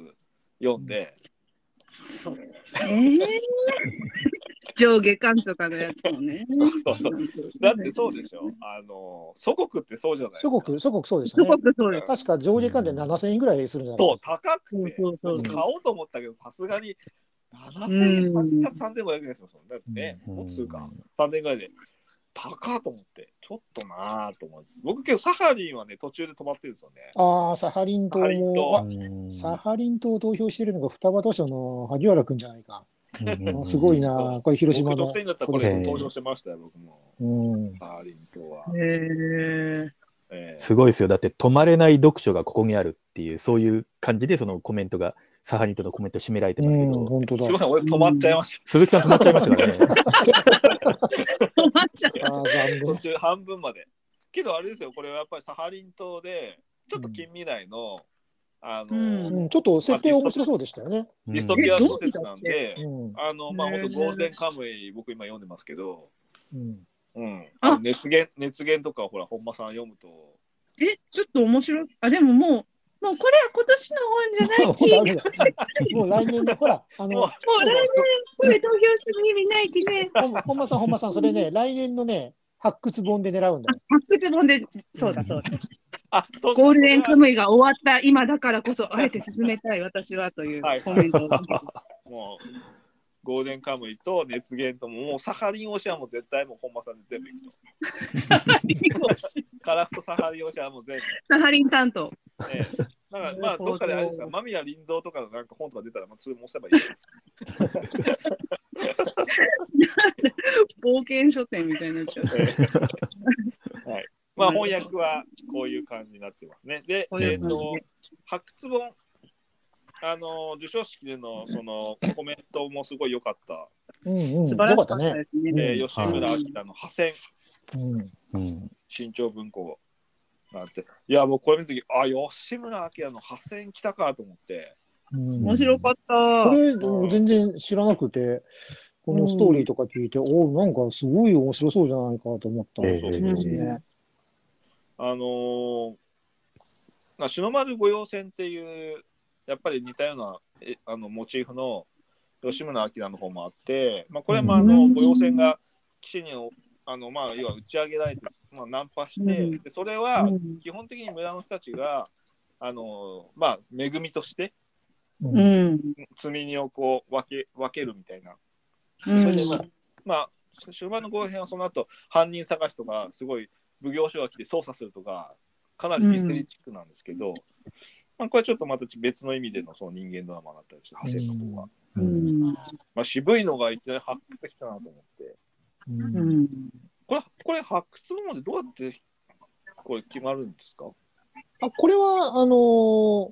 読んで、そう。えー、上下巻とかのやつもね。そうそうだってそうでしょ、あの、祖国ってそうじゃないですか。祖国、祖国そうでしたすね。ごくそうです。確か上下関で7000円ぐらいするんじゃない？そう、高くて、そうそうそう買おうと思ったけど、さすがに7000円、うん3冊3500円ですもん。だってね、うんもっとするか、3000円ぐらいで。高っと思って、ちょっとなぁと思うんです。僕、けどサハリンはね、途中で止まってるんですよね。ああ、サハリン島サハリン島も、サハリン島を投票してるのが双葉図書の萩原くんじゃないか。うんあすごいな、これ広島の僕、。だったらこれ登場してましたよ、僕も。うん。サハリン島は。へーええすごいですよ。だって止まれない読書がここにあるっていう、そういう感じでそのコメントが、サハリンとのコメント締められてますけうん、ど、本当だす。みません、俺止まっちゃいまし鈴木さん止まっちゃいましたからね。止まっちゃった。念途。中半分まで。けどあれですよ、これはやっぱりサハリン島で、ちょっと近未来の、あの、ちょっと設定面白そうでしたよね。ディストピア小説なんで、うん。あの、まあ、本当ゴールデンカムイ、僕今読んでますけど、うん。うん。熱源、熱源とかほら、本間さん読むと、え、ちょっと面白い。あ、でももう、もうこれは今年の本じゃないもうき。もう来年の、ほら、あの、もう来年これ投票しても意味ないきね。本間さん、本間さん、それね、来年のね、発掘本で狙うんだよ。発掘本で、そうだそうだ。あ、そうゴールデンカムムイが終わった今だからこそ、あえて進めたい私はというはいコメントを。もう、ゴールデンカムイと熱源とも、もうサハリンオシアンも絶対もう本間さんで全部いくと。サハリンをカラフトサハリンオシアンも全部。サハリン担当。ええ、なんかまあどどっかであれですか、間宮林蔵とかのなんか本とか出たら、まあ、それも押せばいいです。冒険書店みたいになっちゃう。ええはい。まあ翻訳はこういう感じになってますね。で、えっ、う感じでと、発掘本、あの、授賞式でのそのコメントもすごい良かった。うんうん。素晴らしかったね。ですね。えうんー吉村明の破線うん。うん新潮文庫なんて。いや、僕これ見たとき、あ、吉村明の破線来たかと思って。うん面白かった。これ、全然知らなくて、このストーリーとか聞いて、おおなんかすごい面白そうじゃないかと思ったんええですね。あのーまあ、篠丸御用船っていう、やっぱり似たようなえあのモチーフの吉村明の方もあって、まあ、これはまああのうん御用船が岸にあの、まあ、要は打ち上げられて、まあ、ナンパして、うんでそれはうん基本的に村の人たちが、あのーまあ、恵みとしてううんん。積み荷をこう分け分けるみたいな。うそれでまあん。まあ、終盤の後編はその後犯人探しとか、すごい奉行所が来て捜査するとか、かなりミステリーチックなんですけど、まあ、これちょっとまた別の意味でのその人間ドラマだったりして、派生の方が。ううんん。まあ、渋いのがいきなり発掘できたなと思って。うんうん。これ、これ発掘のまでどうやってこれ決まるんですか？あこれは、あのー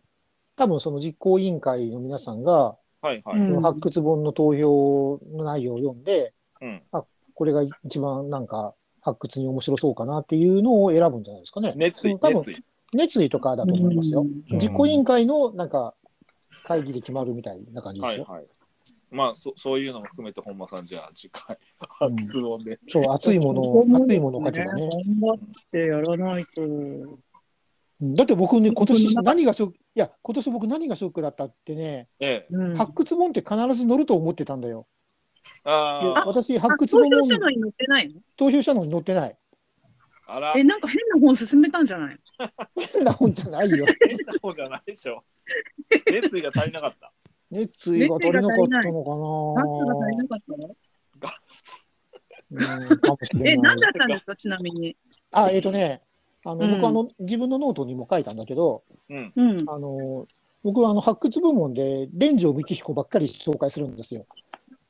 多分その実行委員会の皆さんが、はいはい。うんその発掘本の投票の内容を読んで、うんこれが一番なんか発掘に面白そうかなっていうのを選ぶんじゃないですかね。熱意、多分熱意。熱意とかだと思いますよ。うん実行委員会のなんか会議で決まるみたいな感じですよ。はいはい。まあそ、そういうのも含めて本間さん、じゃあ次回、発掘本で。そう、熱いものを、熱いものを書けばね。頑張ってやらないと。うんだって僕ね、今年何がショック、いや、今年僕何がショックだったってね、ええ。うん発掘本って必ず載ると思ってたんだよ。でああ、私、発掘本を投票したのに載ってないの？投票したのに載ってない。あら、え、なんか変な本薦めたんじゃない変な本じゃないよ。変な本じゃないでしょ。熱意が足りなかった。熱意が足りなかったのナッツが足りなかかったの？な。うん、かもしれえ、だったんですかちなみに？あ、えっ、とね、あの、うん僕あの、自分のノートにも書いたんだけど、うん。うん。あの、僕はあの、発掘部門で、連城三紀彦ばっかり紹介するんですよ。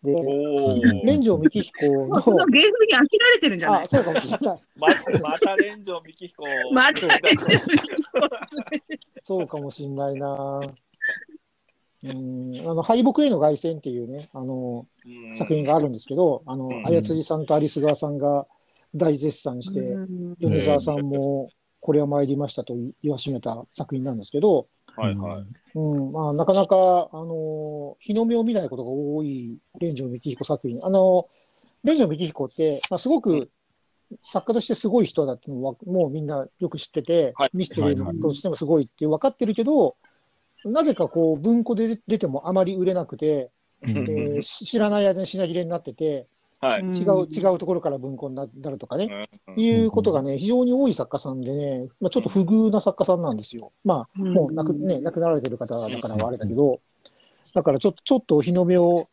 で。連城幹彦のその芸風に飽きられてるんじゃない？あ、そうかもしれない。ままた連城幹彦。またねそうかもしれないな。うん、あの、敗北への凱旋っていうね、あの、うん作品があるんですけど、あのう、ん綾辻さんと有栖川さんが大絶賛して、うん米沢さんもこれは参りましたと言わしめた作品なんですけど、はいはい。うんまあ、なかなか、あの日の目を見ないことが多い連城幹彦作品。あの連城幹彦って、まあ、すごく作家としてすごい人だってのはもうみんなよく知ってて、はいミステリーとしてもすごいって分かってるけど、なぜかこう文庫で出てもあまり売れなくて、うんえーし知らない間に品切れになってて、はい。うん違う違うところから文庫にななるとかね、うんいうことがね、非常に多い作家さんでね、まあ、ちょっと不遇な作家さんなんですよ。まあ、もう亡く,、ね、亡くなられてる方だからはあれだけど、だからちょちょっと日の目を、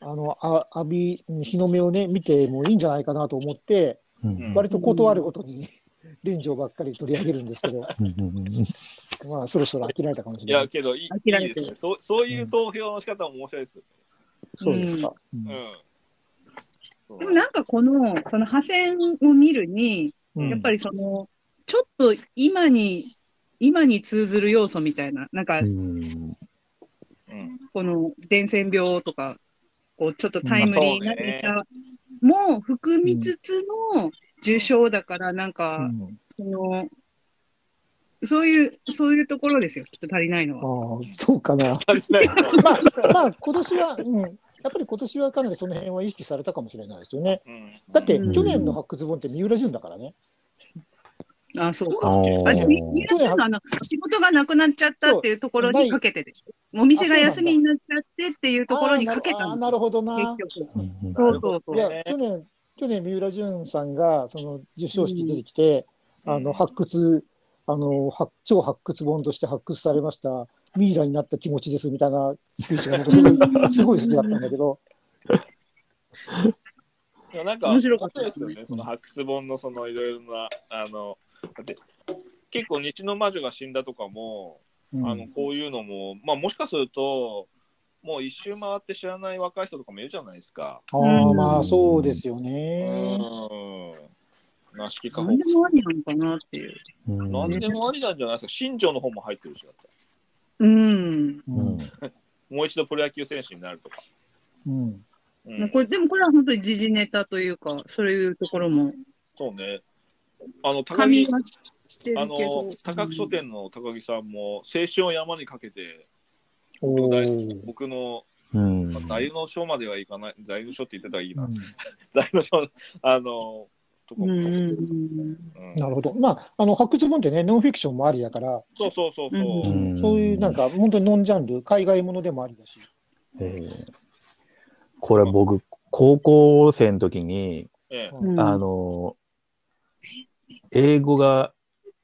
あの、あ浴び、日の目をね、見てもいいんじゃないかなと思って、うん割と断るごとに、連城ばっかり取り上げるんですけど、まあ、そろそろ飽きられたかもしいれない。やけどいい飽きられてるいいですねそう。そういう投票の仕方も面白いですよ。そうですか。うんうん。でもなんかこの、その派線を見るに、うん。やっぱりその、ちょっと今に、今に通ずる要素みたいな、なんかう、ん。うんこの伝染病とか、こう、ちょっとタイムリーなネタも含みつつの受賞だから、なんうか、ん。その、そういう、そういうところですよ、きっと足りないのは。ああ、そうかな。足りないまあ、まあ、今年は、うん、やっぱり今年はかなりその辺は意識されたかもしれないですよね。うんだって、うん去年の発掘本って三浦淳だからね。あ、そうか。ああ、でーみみんあの仕事がなくなっちゃったっていうところにかけてでしょ？お店が休みになっちゃってっていうところにかけたの。あーなるほどな。結局。うそうそうそ。いうや、去年、去年三浦淳さんが、その授賞式出てきて、あの、発掘、あの、発超発掘本として発掘されました、ミイラになった気持ちですみたいなスピーチが僕すごい、すごい好きだったんだけど、いやなんか面白かったですよね。その発掘本のそのいろいろなあのだって結構日の魔女が死んだとかも、うんあのこういうのもまあもしかするともう一周回って知らない若い人とかもいるじゃないですか。ああ、まあそうですよね。うん。なしきか何でもありなのかなっていう。うん何でもありなんじゃないですか。新庄の方も入ってるしだって。うん。もう一度プロ野球選手になるとか。うんうん、これでもこれは本当に時事ネタというか、そういうところも、そうね。あの高木あの。高木書店の高木さんも青春を山にかけてお僕の大好きー僕のうんまあ座右の書まではいかない、座右の書って言ってたらいいな。うん 座右の書、あの、とこうんうんなるほど。まあ、あの、発掘本ってね、ノンフィクションもありだから、そうそうそうそう。うんそういうなんか、本当にノンジャンル、海外ものでもありだし。えーこれ僕、高校生の時に、えあの、英語が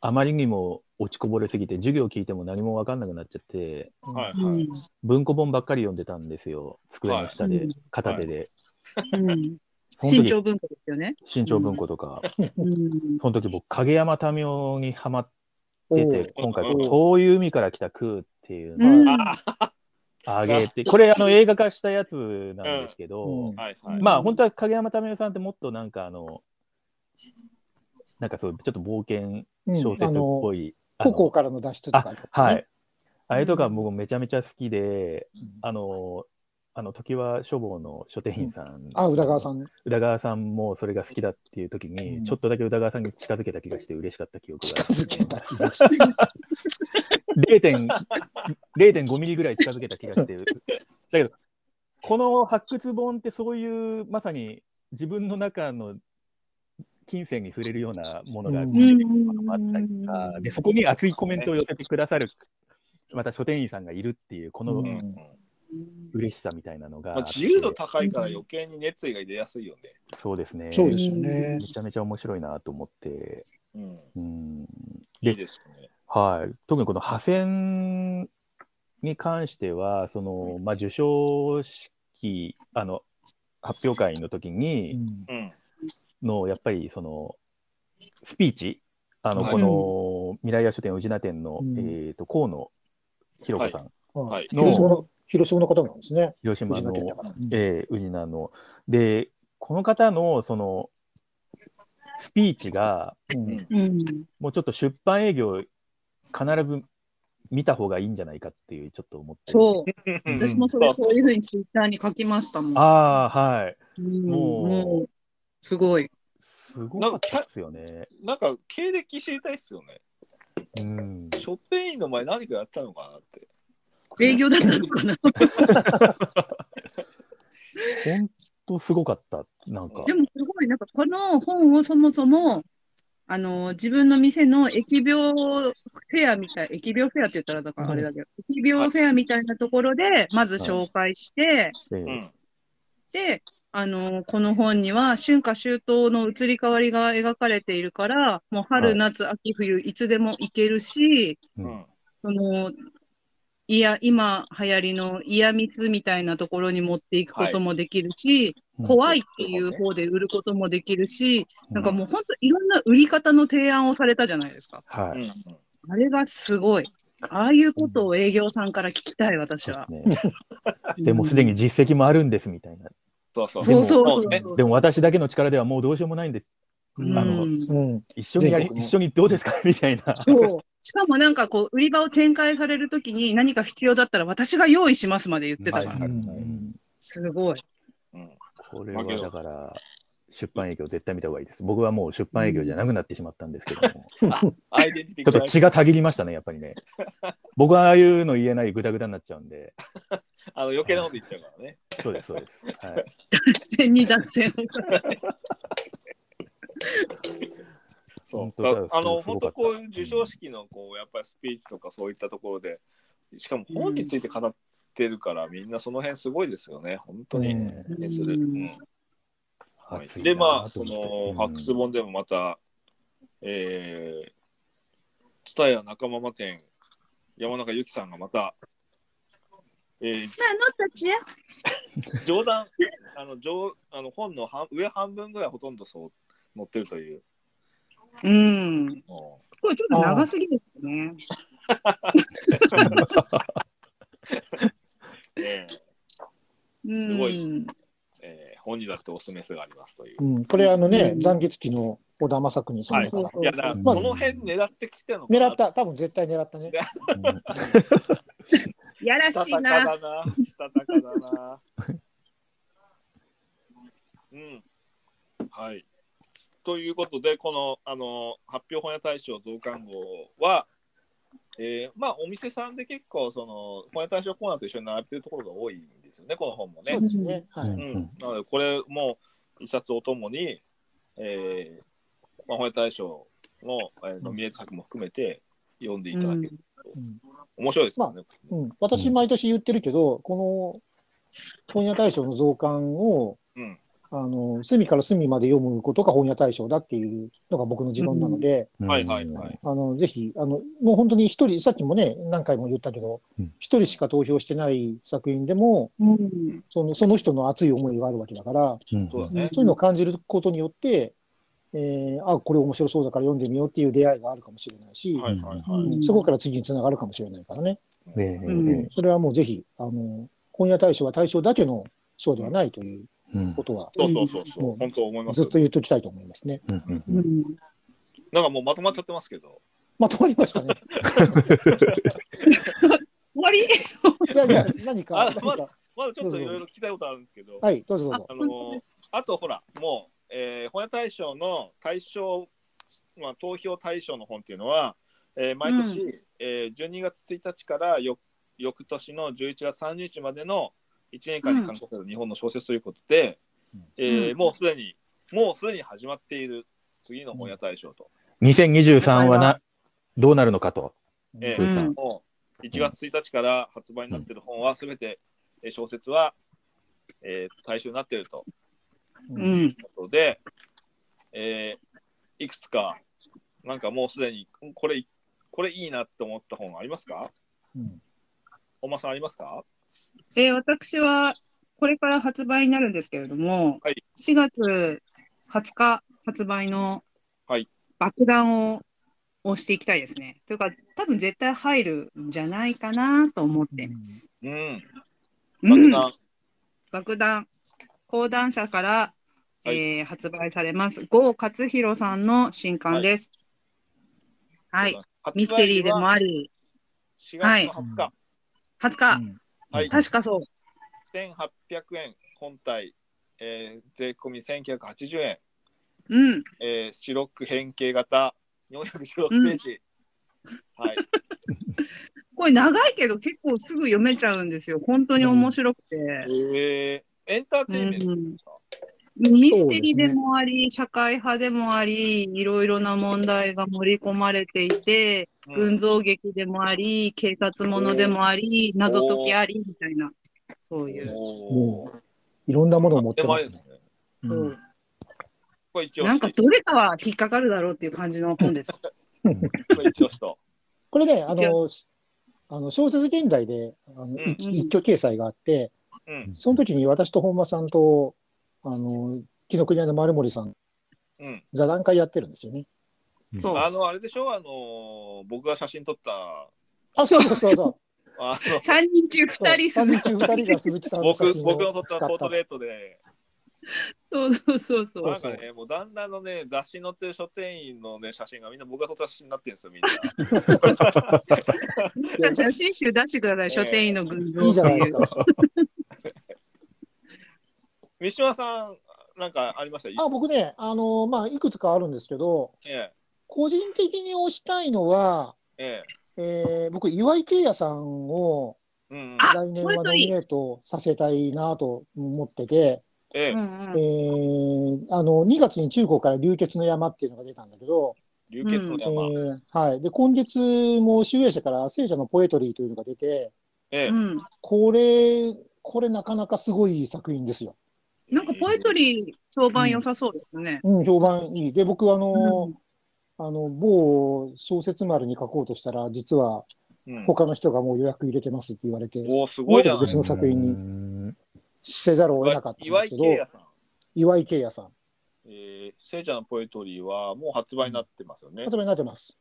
あまりにも落ちこぼれすぎて、授業聞いても何も分かんなくなっちゃって、はいはい。うん文庫本ばっかり読んでたんですよ。机の下で、はい片手で。うんその時新潮文庫ですよね。新潮文庫とか。うん。その時僕、影山民生にハマってて、今回、うん遠い海から来た空っていううのをん。ああげて、これあの映画化したやつなんですけど。まあ本当は影山民生さんってもっとなんかあの、なんかそうちょっと冒険うん小説っぽい。あの古港からの脱出とか、はい。あれとか僕めちゃめちゃ好きで、うん。あの、あの時は書房の書店員さん、あ、宇田川さん。宇田川さんもそれが好きだっていう時に、うん。ちょっとだけ宇田川さんに近づけた気がして嬉しかった記憶が近づけた気がし0.5 0.5 ミリぐらい近づけた気がしてる。だけど、この発掘本ってそういうまさに自分の中の金銭に触れるようなものがあったりとか、でそこに熱いコメントを寄せてくださる、また書店員さんがいるっていう、このううんん嬉しさみたいなのがまあ、自由度高いから余計に熱意が出やすいよね。そうですね。そうですよね。めちゃめちゃ面白いなと思って、うん。うん、いいですね。はい、特にこの派遣に関しては、そのまあ、受賞式あの発表会の時うに。のやっぱりそのスピーチ、あのはいこの未来屋書店宇品店の、うんえー、と河野弘子さん、はいの広島の、広島の方なんですね。広島の宇品店だから。うんえー宇品の。で、この方のそのスピーチが、うんうんもうちょっと出版営業、必ず見た方がいいんじゃないかっていう、ちょっと思って。そう。うん私もそれ、そういうふうにツイッターに書きましたもん。ああ、はい。うんもうもう、すごい。すごかったですよね。なんか経歴知りたいっすよね。うん。初書店員の前何かやったのかなって。営業だったのかな。本当すごかった。なんかで。もすごい、なんかこの本をそもそも、あの、自分の店の疫病フェアみたい、疫病フェアって言ったらだからあれだけど、疫病フェアみたいなところで、まず紹介して、でうん。で、あの、この本には春夏秋冬の移り変わりが描かれているから、もう春、はい夏、秋、冬、いつでも行けるし、ううんん。その、いや、今流行りの嫌蜜みたいなところに持っていくこともできるし、怖いっていう方で売ることもできるし、なんかもう本当いろんな売り方の提案をされたじゃないですか。はい。うん。あれがすごい。ああいうことを営業さんから聞きたい、私は。ですね。でもすでに実績もあるんですみたいな。そうそう。そうそうそうもねでも私だけの力ではもうどうしようもないんで、うんあのうん。一緒にやり、一緒にどうですか？みたいな。そう。しかもなんかこう、売り場を展開されるときに何か必要だったら私が用意しますまで言ってたから。はいはいはいうんすごい。うん。これはだから、出版営業絶対見た方がいいです。僕はもう出版営業じゃなくなってしまったんですけども、ちょっと血がたぎりましたね、やっぱりね。僕はああいうの言えないグダグダになっちゃうんで、あの余計なこと言っちゃうからね。そうです、そうです。はい、脱線に脱線を。そう。あの本当こう授賞式のこうやっぱりスピーチとかそういったところで、しかも本について語ってるから、みんなその辺すごいですよね、本当に。ねねする。うん。はいで、まあ、その、うん。ファックス本でもまた、えー、蔦屋仲間間店、山中由紀さんがまた、え。冗談、あの上あの本の半上半分ぐらいほとんどそう載ってるという。うん。もこれちょっと長すぎですね。うえうん。ごいーえー本にだっておすすめがありますという。うん、これあのね、うん残月期の小田正邦さんはいだから、そういや、だからうんその辺狙ってきて狙った、多分絶対狙ったね。やらしたかしたいな。だな。したたかだな。うん。はい。ということで、このあの発表本屋大賞増刊号は、えーまあ、お店さんで結構その本屋大賞コーナーと一緒に並べてるところが多いんですよね、この本もねそう。ですね。はい。うんうん、なので、これも一冊おともに、えーまあ、本屋大賞の、えーノミネート作も含めて読んでいただけると、うん面白いですよね。うん、私、毎年言ってるけど、この本屋大賞の増刊を、うんあの隅から隅まで読むことが本屋大賞だっていうのが僕の持論なので、はいはいはい。あのぜひあの、もう本当に一人、さっきもね、何回も言ったけどうん、一、人しか投票してない作品でもうん。その、その人の熱い思いがあるわけだから、うんそうだね。そういうのを感じることによって、えーあ、これ面白そうだから読んでみようっていう出会いがあるかもしれないし、はいはいはい。うんそこから次につながるかもしれないからね。ええうんええそれはもうぜひ、あの、本屋大賞は大賞だけの賞ではないといううんことは、そうそうそうそうう、ん本当思いますずっ。と言っておきたいと思いますね。うんうんうんうん。なんかもうまとまっちゃってますけど。まとまりましたね。終わり？いやいや、何か、あ何か。まだちょっといろいろ聞きたいことあるんですけど、はい、どうぞどうぞ。あのーあとほら、もう、えー、本屋大賞の対象、まあ、投票対象の本っていうのは、えー毎年、うえー12月1日からよ翌年の11月30日までの1年間に刊行される日本の小説ということで、えーうん。もうすでに、もうすでに始まっている次の本屋大賞と。2023はな、どうなるのかと。えそうですねーもう1月1日から発売になっている本はすべて、えー小説は、えー対象になっていると。ううん。ん。いうことで、えーいくつか、なんかもうすでにこれ、これいいなって思った本ありますか？うん。おまさんありますか？えー私は、これから発売になるんですけれども、はい4月20日発売のはい爆弾を押していきたいですね。というか、多分絶対入るんじゃないかなと思ってます。うん。うん爆弾。爆弾。講談社から、はいえー発売されます。郷勝弘さんの新刊です。はい。ミステリーでもあり、4月の20日、20日、はい、確かそう。1800円。本体、えー税込み1980円、うん。えー、白く変形型。416ページ、はい、これ長いけど結構すぐ読めちゃうんですよ。本当に面白くて。えー、エンターテインメント。ですか、ミステリーでもあり、社会派でもあり、いろいろな問題が盛り込まれていて、うん。群像劇でもあり、警察ものでもあり、謎解きありみたいな、そういう。もう、いろんなものを持ってますね。なん。かどれかは引っかかるだろうっていう感じの本です。これ ね、あの、あの小説現代であの一うん。一挙掲載があって、うん。その時に私と本間さんと、あの、紀ノ国屋の丸森さん、うん。座談会やってるんですよね。そう。あの、あれでしょ？あの、僕が写真撮った、あ、そうそうそうそう。あの、3人中2人3鈴人中2人が鈴木さんの写僕真僕の撮った。ポートレートで、そうそうそうそう。なんかね、もうだんだんのね、雑誌に載ってる書店員のね、写真がみんな僕が撮った写真になってるんですよ、みんな。なんか写真集出してください、書店員の群像いいじゃ。ないですか。三島さん、なんかありました？あ僕ね、あのまあ、いくつかあるんですけど、え個人的に推したいのは、え、え。えー僕、岩井慶也さんを来年はノミネートさせたいなと思ってて、ええ、うんえうん。ーあの2月に中国から流血の山っていうのが出たんだけど、流血のえ山。ーはい、で今月も集英社から聖者のポエトリーというのが出て、ええ、うん。これ、これなかなかすごい作品ですよ。なんかポエトリー評判良さそうですね。うん、評判いい。で、僕、あの、うんあの某小説丸に書こうとしたら、実はうん、他の人がもう予約入れてますって言われて、おーすごいじゃない別の作品にに。せざるを得なかったんですけど。岩井慶也さん、えー、聖者のポエトリーはもう発売になってますよね発。売になってます。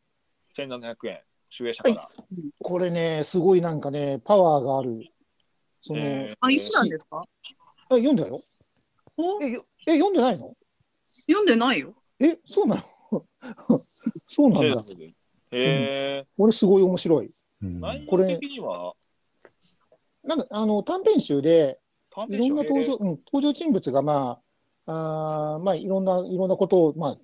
1700円、集英社から。これね、すごいなんかね、パワーがある。その、えーあ、いつなんですか？あ読んだよおえよえ、読んでないの？読んでないよ。え、そうなの？そうなんだ。へえ俺すごい面白い。うん内これ容的には？なんかあの短編集で、い短編集？ろんな登場、うん、登場人物が、まあ、あーまあ、いろんな、いろんなことを、まあ、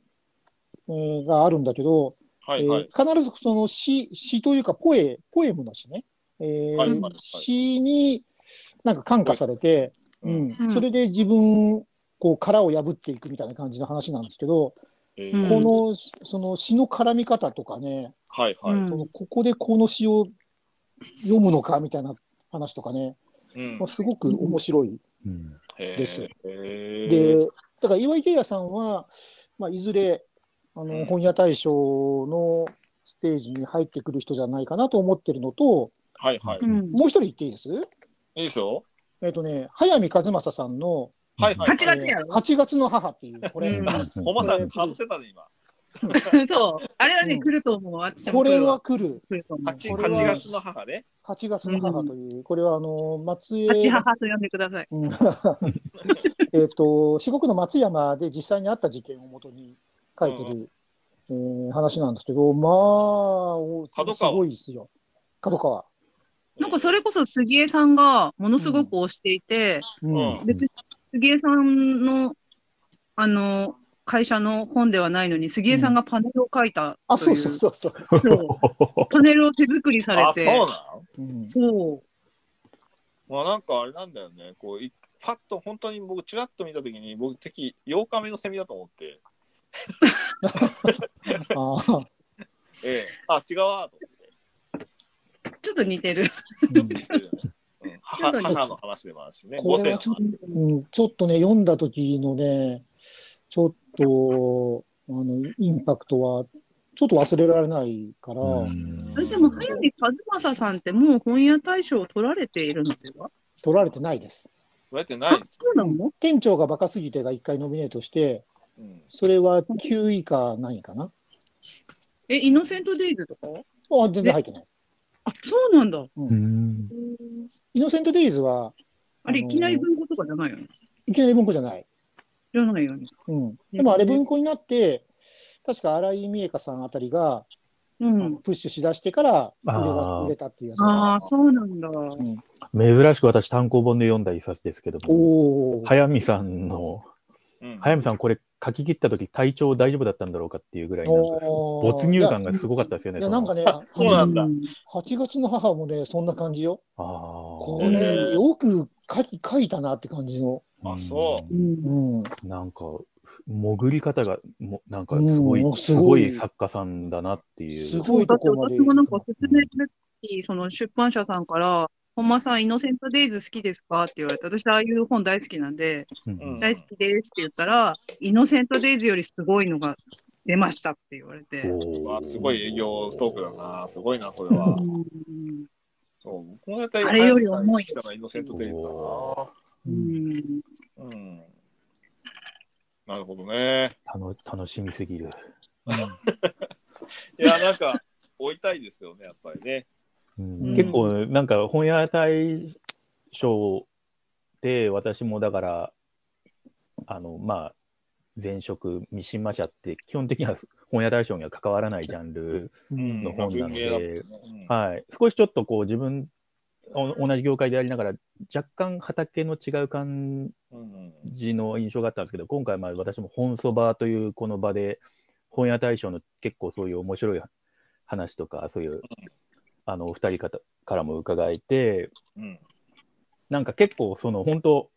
えーがあるんだけど、はいはい。えー必ずその詩、詩というか、ポエ、ポエムの詩ね。えーはいはいはい詩になんか感化されて、ううん。んうん。それで自分、こう、殻を破っていくみたいな感じの話なんですけど、うんえー。この、その詩の絡み方とかね、はいはい。うん。そのここでこの詩を読むのかみたいな話とかね、うん。まあ、すごく面白い。です。で、だから岩井慶也さんは、まあ、いずれあうん。の本屋大賞のステージに入ってくる人じゃないかなと思ってるのと、はいはい。いうん。もう一人言っていいです？いでしょえっ、とね、早見和正さんのはいはい。8月やろ？えー8月の母っていう、これ、うんほんまさん、かぶせたね、今。そう。あれはね、うん来ると思う。これ。は来る。来ると思う。8, これは8月の母ね。8月の母という、これはあの松江、八母と呼んでください。うん えっと四国の松山で実際にあった事件をもとに書いてる、えー話なんですけど、まあ、お角川すごいですよ。角川。なんかそれこそ杉江さんがものすごく推していて、うん。うん。別に杉江さんの、あの、会社の本ではないのに、杉江さんがパネルを書いたううそうそうそう。そう。パネルを手作りされあ、そうて、なの？うん。そう。まあなんかあれなんだよね。こう、いパッと本当に僕、ちらっと見たときに、僕、敵、8日目のセミだと思って、あー。ええ。あ、違うわとちょっと似てる。母母の話でもあるしね。これはちょっとね、読んだ時のね、ちょっと、あの、インパクトは、ちょっと忘れられないから、でも、早見和正さんってもう本屋大賞を取られているのでは？取られてないです。そうやってないそうなの？店長がバカすぎてが1回ノミネートして、うんそれは9位か何位かな。え、イノセントデイズとかあ、全然入ってない。あ、そうなんだ。うんイノセントデイズは、あれ、いきなり文庫とかじゃないよね。いきなり文庫じゃない。じゃないよね。うん。でもあれ文庫になって、確か新井美恵香さんあたりが、うん。プッシュしだしてから売れあがー売れたっていうやつだああ、そうなんだ。うん珍しく私単行本で読んだ一冊ですけども、おお、早見さんの、うん早見さんこれ書き切った時体調大丈夫だったんだろうかっていうぐらい、なんか没入感がすごかったですよね。いや、なんかね、あそうなんだうん8月の母もね、そんな感じよ。あこーれ、よく書き書いたなって感じの。あそうんうん。なんか、潜り方が、もなんかすごい、うんすすごい作家さんだなっていう。すごいとこまで。私もなんか説明する時その出版社さんから、本間さん、イノセントデイズ好きですか？って言われて、私、ああいう本大好きなんで、うんうん大好きですって言ったら、イノセントデイズよりすごいのが出ましたって言われて。すごい営業ストークだな。すごいな、それは。うんそう。僕も大体あれより重い早く来たのはイノセントデイズだな。うんうん。なるほどね。楽楽しみすぎる。いや、なんか、追いたいですよね、やっぱりね。結構、なんか本屋大賞で、私もだから、あの、まあ、前職、三島社って、基本的には本屋大賞には関わらないジャンル、うん。の本なのでまあ文芸だもんね。はい、少しちょっとこう自分、お同じ業界でありながら、若干畑の違う感じの印象があったんですけど、今回、まあ私も本そばというこの場で、本屋大賞の結構そういう面白い話とか、そういう、あのお二人方からも伺えて、うん。なんか結構、その本当、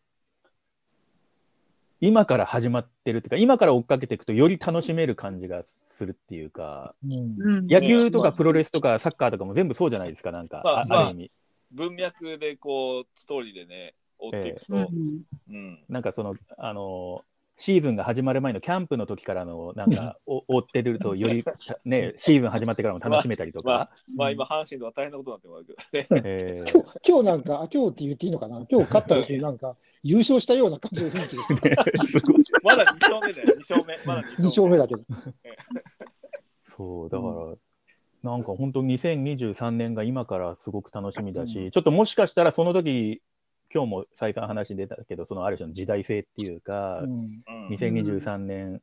今から始まってるっていうか、今から追っかけていくと、より楽しめる感じがするっていうか、うん。うん野球とまあかプロレスとかサッカーとかも全部そうじゃないですか、なんか、あまあまあある意味。文脈でこう、ストーリーでね、追っていくと、うん。うん。なんかその、あのシーズンが始まる前のキャンプの時からの、なんか、お追ってると、より、ね、シーズン始まってからも楽しめたりとか、まあ今、阪神では大変なことになってますけどね。えー今日今日なんか、あ今日って言っていいのかな？今日勝った時なんか、優勝したような感じの雰囲気でした。まだ2勝目だよ、2勝目。まだ2 2勝目だけど。そう、だから、なんか本当2023年が今からすごく楽しみだし、うちょっともしかしたらその時、今日も再三話に出たけど、そのある種の時代性っていうか、うん。うん2023年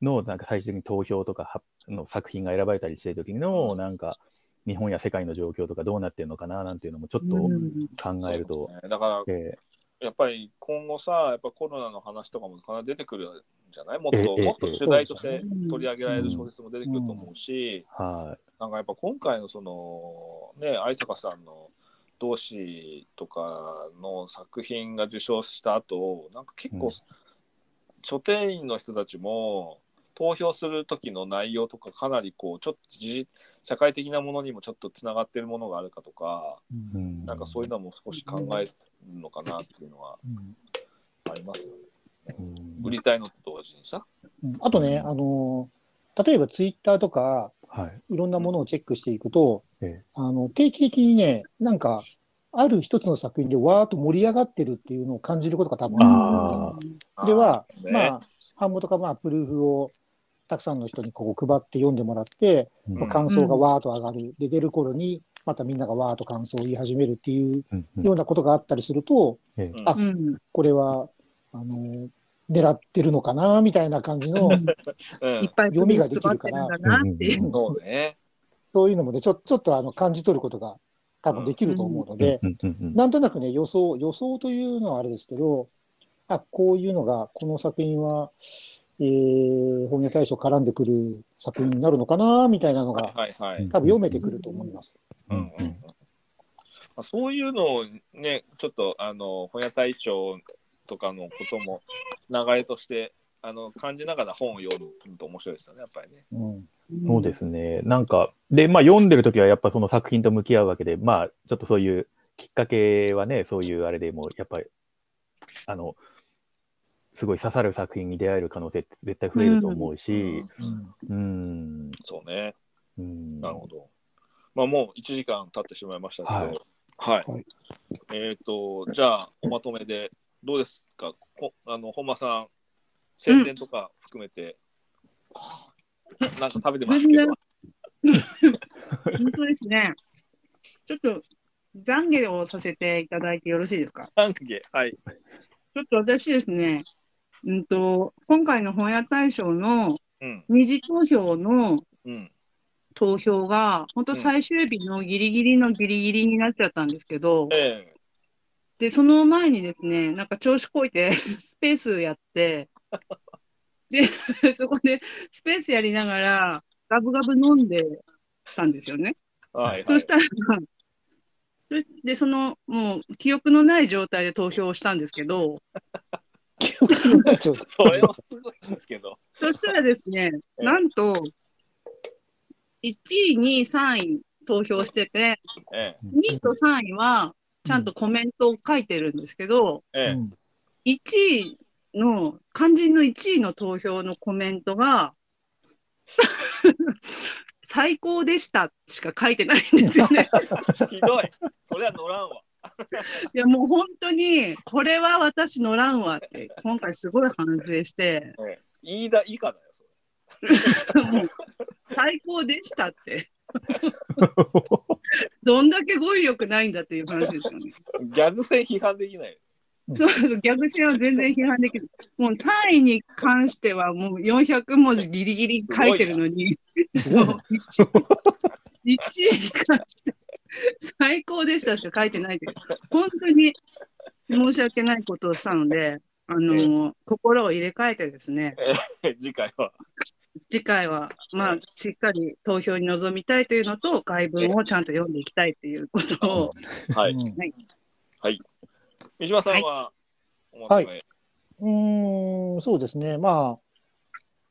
のなんか最終的に投票とかはの作品が選ばれたりしてる時の、なんか日本や世界の状況とかどうなってるのかななんていうのもちょっとうん。考えると、そうね。だから、えやっぱり今後さ、やっぱコロナの話とかも必ず出てくるんじゃない？もっと、ええもっと主題としてうん取り上げられる小説も出てくると思うし、ーはなんかやっぱ今回のその、ね、愛坂さんの同志とかの作品が受賞した後なんか結構、うん。書店員の人たちも投票する時の内容とかかなりこうちょっと時社会的なものにもちょっとつながってるものがあるかとか、い、うん。なんかそういうのも少し考えるのかなっていうのはうん。ありますよね。うん。売りたいのと同時にさ。うん。あとね、あのー例えばツイッターとか、はい。いろんなものをチェックしていくと、ええあの定期的にね、なんか、ある一つの作品でわーっと盛り上がってるっていうのを感じることが多分あるあでは、ねまあ、版元とか、まあ、プルーフをたくさんの人にこう配って読んでもらって、うん。まあ感想がわーっと上がる。で、出る頃に、またみんながわーっと感想を言い始めるっていううんうん。ようなことがあったりすると、ええ。うん。あうんこれは、あの、狙ってるのかな、みたいな感じの、うん。いっぱい読みができるから。そうね。そういうのもね、ちょちょっとあの感じ取ることが多分できると思うので、なんとなくね、予想、予想というのはあれですけど、あ、こういうのが、この作品は、えー、本屋大賞絡んでくる作品になるのかな、みたいなのはいが、はいはい。多分読めてくると思います。うんうんうんまあそういうのをね、ちょっとあの本屋大賞とかのことも流れとしてあの感じながら本を読むと面白いですよね、やっぱりね。うん。そうですね。なんか、で、まあ読んでるときはやっぱその作品と向き合うわけで、まあちょっとそういうきっかけはね、そういうあれでもやっぱり、あの、すごい刺さる作品に出会える可能性って絶対増えると思うし、うんうん、そうね。うん、なるほど。まあもう1時間経ってしまいましたけど、はいはい。はいえっ、と、じゃあおまとめでどうですか？こあの本間さん、宣伝とか含めて、なんか食べてますけど。本当ですね。ちょっと、懺悔をさせていただいてよろしいですか？懺悔はい。ちょっと私ですね、うんと、今回の本屋大賞のうん。二次投票のうん。投票が、本当最終日のギリギリのギリギリになっちゃったんですけど、ええで、その前にですね、なんか調子こいてスペースやって、そこでスペースやりながら、ガブガブ飲んでたんですよね。はいはい。そしたら、それで、その、もう、記憶のない状態で投票をしたんですけど、記憶のない状態。それはすごいんですけど。そしたらですね、ええ。なんと、1位、2位、3位投票してて、え2位と3位は、ちゃんとコメントを書いてるんですけど、えええ。うん1位の、肝心の1位の投票のコメントが、最高でしたしか書いてないんですよね。ひどい。それは乗らんわ。いや、もう本当に、これは私乗らんわって、今回すごい反省して、ええ飯田以下だよ、最高でしたって。どんだけ語彙力ないんだっていう話ですよね。ギャグ戦批判できないよ。そうそう、逆線は全然批判できる。もう3位に関してはもう400文字ギリギリ書いてるのに、そう1位に関して最高でしたしか書いてないけど、本当に申し訳ないことをしたので、あの心を入れ替えてですね、次回は。次回は、まあ、しっかり投票に臨みたいというのと、外文をちゃんと読んでいきたいということを、はい。うん三島さんは、おはいうーん、そうですね。まあ、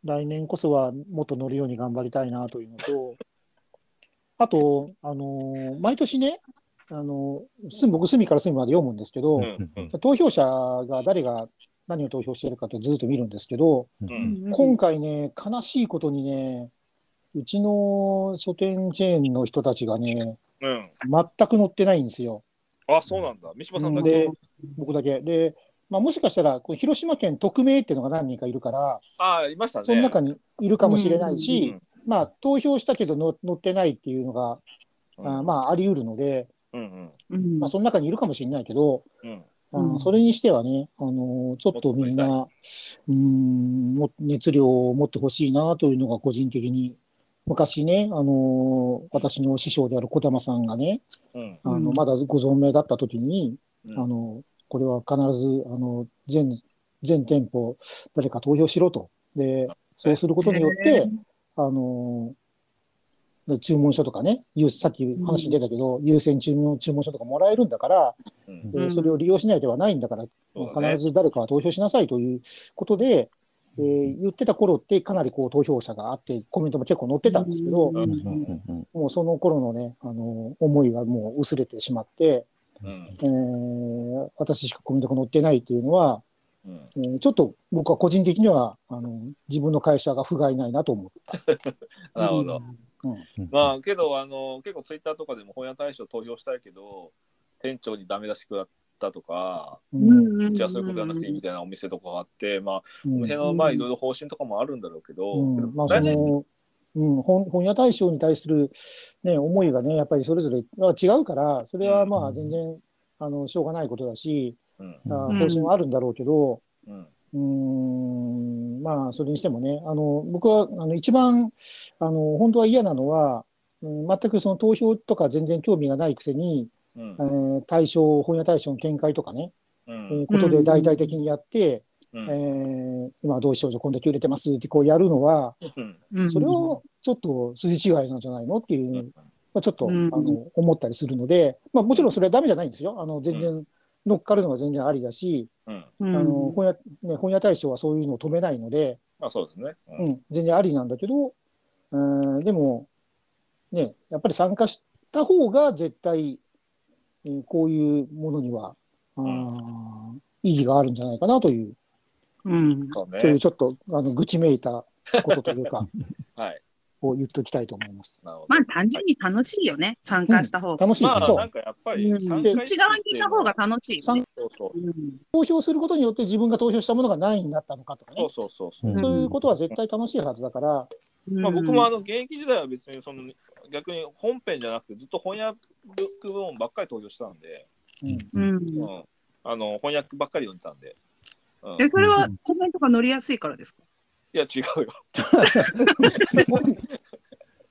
来年こそはもっと乗るように頑張りたいなというのと、あと、あのー毎年ね、あのーす僕、隅から隅まで読むんですけど、うんうん投票者が誰が何を投票しているかってずっと見るんですけど、うん今回ね、悲しいことにね、うちの書店チェーンの人たちがね、うん。全く載ってないんですよ。あ、そうなんだ。三島さんだけ？で、僕だけ。で、まあ、もしかしたら、この広島県匿名っていうのが何人かいるから、ああ、いましたね。その中にいるかもしれないし、うんまあ、投票したけどの載ってないっていうのが、うんあまあ、あり得るので、うんうんまあ、その中にいるかもしれないけど、うんうん。それにしてはね、あのちょっとみんな、うーん、も熱量を持ってほしいなというのが個人的に、昔ね、あの私の師匠である児玉さんがね、うん。あのうん。まだご存命だった時に、うん。あのこれは必ずあの全全店舗誰か投票しろと。で、そうすることによって、あので注文書とかね、優さっき話出たけど、優先注文注文書とかもらえるんだから、うん。でそれを利用しないではないんだから、必ず誰かは投票しなさいということで、えー言ってた頃ってかなりこう投票者があって、コメントも結構載ってたんですけど、うんもうその頃のね、あの思いがもう薄れてしまって、うん。えー私しかコメントが載ってないっていうのは、うん。えーちょっと僕は個人的にはあの自分の会社が不甲斐ないなと思って。なるほど。うん。まあけどあの結構ツイッターとかでも本屋大賞投票したいけど店長にダメ出し食らったとか、うん。じゃあそういうことやらなくていいみたいなお店とかがあって、まあうん。お店のまあいろいろ方針とかもあるんだろうけど、うん。まあ、その、うん、本本屋大賞に対する、ね、思いがね、やっぱりそれぞれは違うから、それはまあ全然、あのしょうがないことだし、うん。あうん。方針はあるんだろうけど、うん。ん、まあ、それにしてもね、あの僕はあの一番あの本当は嫌なのは、うん、全くその投票とか全然興味がないくせに、うん。えー大賞、本屋大賞の見解とかね、えうん。ーことで大々的にやって、うん。えー今、同志少女こんだけ売れてますってこうやるのは、うん。うんそれをちょっと筋違いなんじゃないのっていう、うん。まあ、ちょっと、うん。あの思ったりするので、まあ、もちろんそれはダメじゃないんですよ。あの全然乗っかるのは全然ありだし、あの本屋ね、本屋大賞はそういうのを止めないので、まあそうですね。ううん。ん、全然ありなんだけど、うんでも、ね、やっぱり参加した方が絶対、えーこういうものには、あー意義があるんじゃないかなという、うんというね。ちょっとあの愚痴めいたことというか、はい。を言っておきたいと思います。ま。あ単純に楽しいよね、参加した方が。楽しい、まあそうなんかやっぱり内側にいた方が楽しいよね。そうそううん投票することによって自分が投票したものが何位になったのかとかねそう、そうそうそう。うんそういうことは絶対楽しいはずだから、まあ、僕もあの現役時代は別にその逆に本編じゃなくてずっと翻訳ブック部門ばっかり投票してたんで、うん。うん。うん、あの翻訳ばっかり読んでたんで、うん、え、それはコメントが乗りやすいからですか？いや違うよ。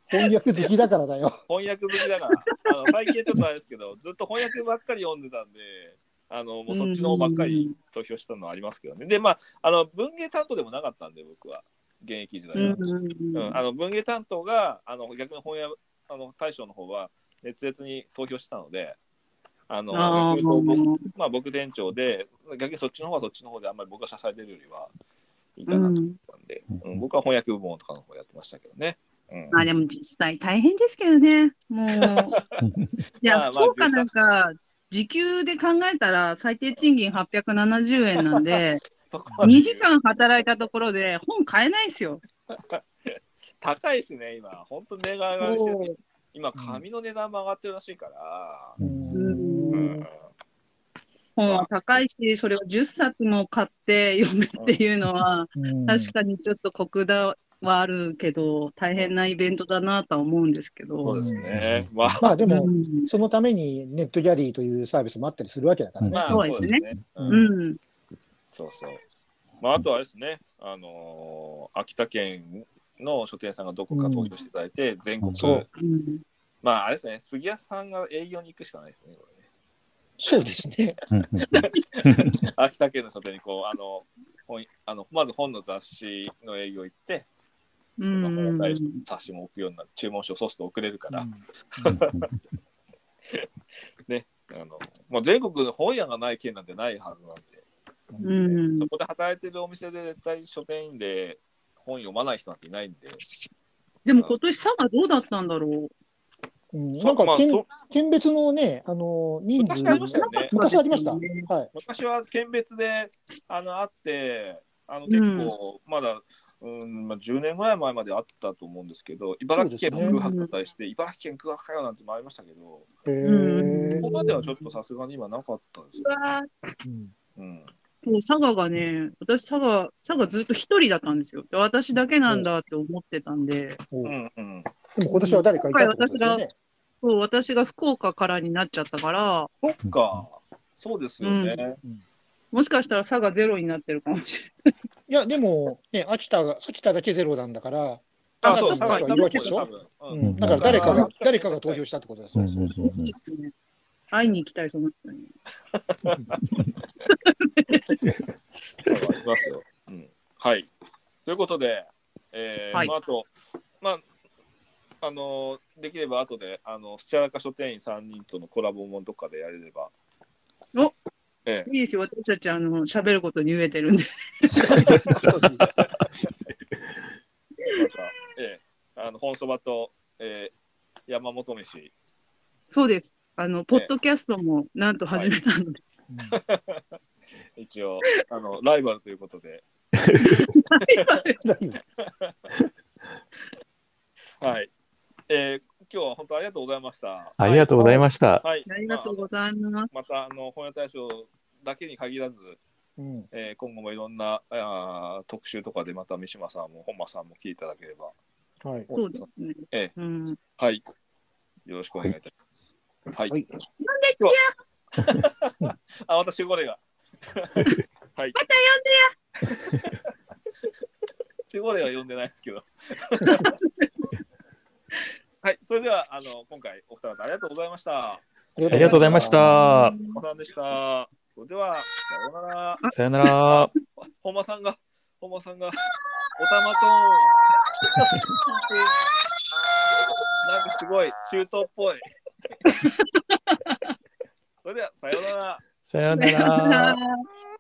翻訳好きだからだよ。翻訳好きだから。あの最近ちょっとあれですけどずっと翻訳ばっかり読んでたんであのもうそっちの方ばっかり投票したのはありますけどね。で、まあ、あの文芸担当でもなかったんで、僕は、現役時代は。うんうんあの文芸担当があの逆に本屋あの大将の方は熱烈に投票してたので、あのまあ、僕店長で、逆にそっちの方はそっちの方であんまり僕が支えてるよりはいいかなと思ったんで、うんうん僕は翻訳部門とかの方やってましたけどね。うんまあでも実際大変ですけどね。もう。いや、福岡なんか、時給で考えたら最低賃金870円なんで2時間働いたところで本買えないですよ。高いしね、今、本当に値が上がるそう。今、紙の値段も上がってるらしいから。ううん。ん本高いし、それを10冊も買って読むっていうのは、うん。確かにちょっとコクダはあるけど、大変なイベントだなとは思うんですけど。そうですね。まあ、まあでも、うん。そのためにネットギャリーというサービスもあったりするわけだからね。まあ、そうですね。うん。うん。そうそう。まあ、あとはですね、あのー秋田県の書店さんがどこか投票していただいて、全国、そう。うん。まあ、あれですね、杉谷さんが営業に行くしかないですね、これね。そうですね。秋田県の書店にこう、あの、本あのまず本の雑誌の営業行って、うん雑誌も置くようにな注文書をそうすると送れるから、あのまあ、全国の本屋がない県なんてないはずなんで、うん。そこで働いてるお店で絶対書店員で本読まない人なんていないんで、でも今年佐賀どうだったんだろう？ん。そなんか県まあそ県別のね、あの人数。昔ありましたよね。昔ありました。ねはい。昔は県別であのあって、あの結構まだ、うんまあ、10年ぐらい前まであったと思うんですけど、茨城県の空白に対して、茨城県空白かよなんてもありましたけど、ここまではちょっとさすがに今なかったですう。よ。わうん。うん、そう佐賀がね、私佐賀、佐賀ずっと一人だったんですよ。で私だけなんだって思ってたんで、うん、うん。も今年は誰かいたってことですよね。そう私が福岡からになっちゃったから、そっか、そうですよね。もしかしたら佐賀ゼロになってるかもしれない。いや、でも、ね、秋田が、秋田だけゼロなんだから、あ、あそう、か。いるわけでしょ？ううん。ん、だから誰かだが、誰かが投票したってことですよ。会いに行きたい、その人に。ありますよ。うん。はい。ということで、えーはいまあ、あと、まあ、あのできれば後で、あの、スチャラカ書店員3人とのコラボもどっかでやれれば。おええいいですよ、私たち、あの、喋ることに飢えてるんで。また、ええあの、本そばと、えー山本飯。そうです。あの、ポッドキャストもなんと始めたので。一応、あの、ライバルということで、はい。えー今日は本当ありがとうございました。ありがとうございました。はい。ありがとうございます。また、あの、本屋大賞だけに限らず、うんえー今後もいろんなあー特集とかでまた三島さんも本間さんも聞いていただければ、はい。そうですね。ええうん。はい。よろしくお願いいたします。はい。はい あ、私、これが。はい。また呼んでや守護霊は呼んでないですけど。はい。それでは、あの、今回、お二方ありがとうございました。あありがとうございまし。た。本間さんでした。それでは、さようなら。さよなら。本間さんが、本間さんが、おたまと、なんかすごい、中東っぽい。それでは、さようなら。さよなら。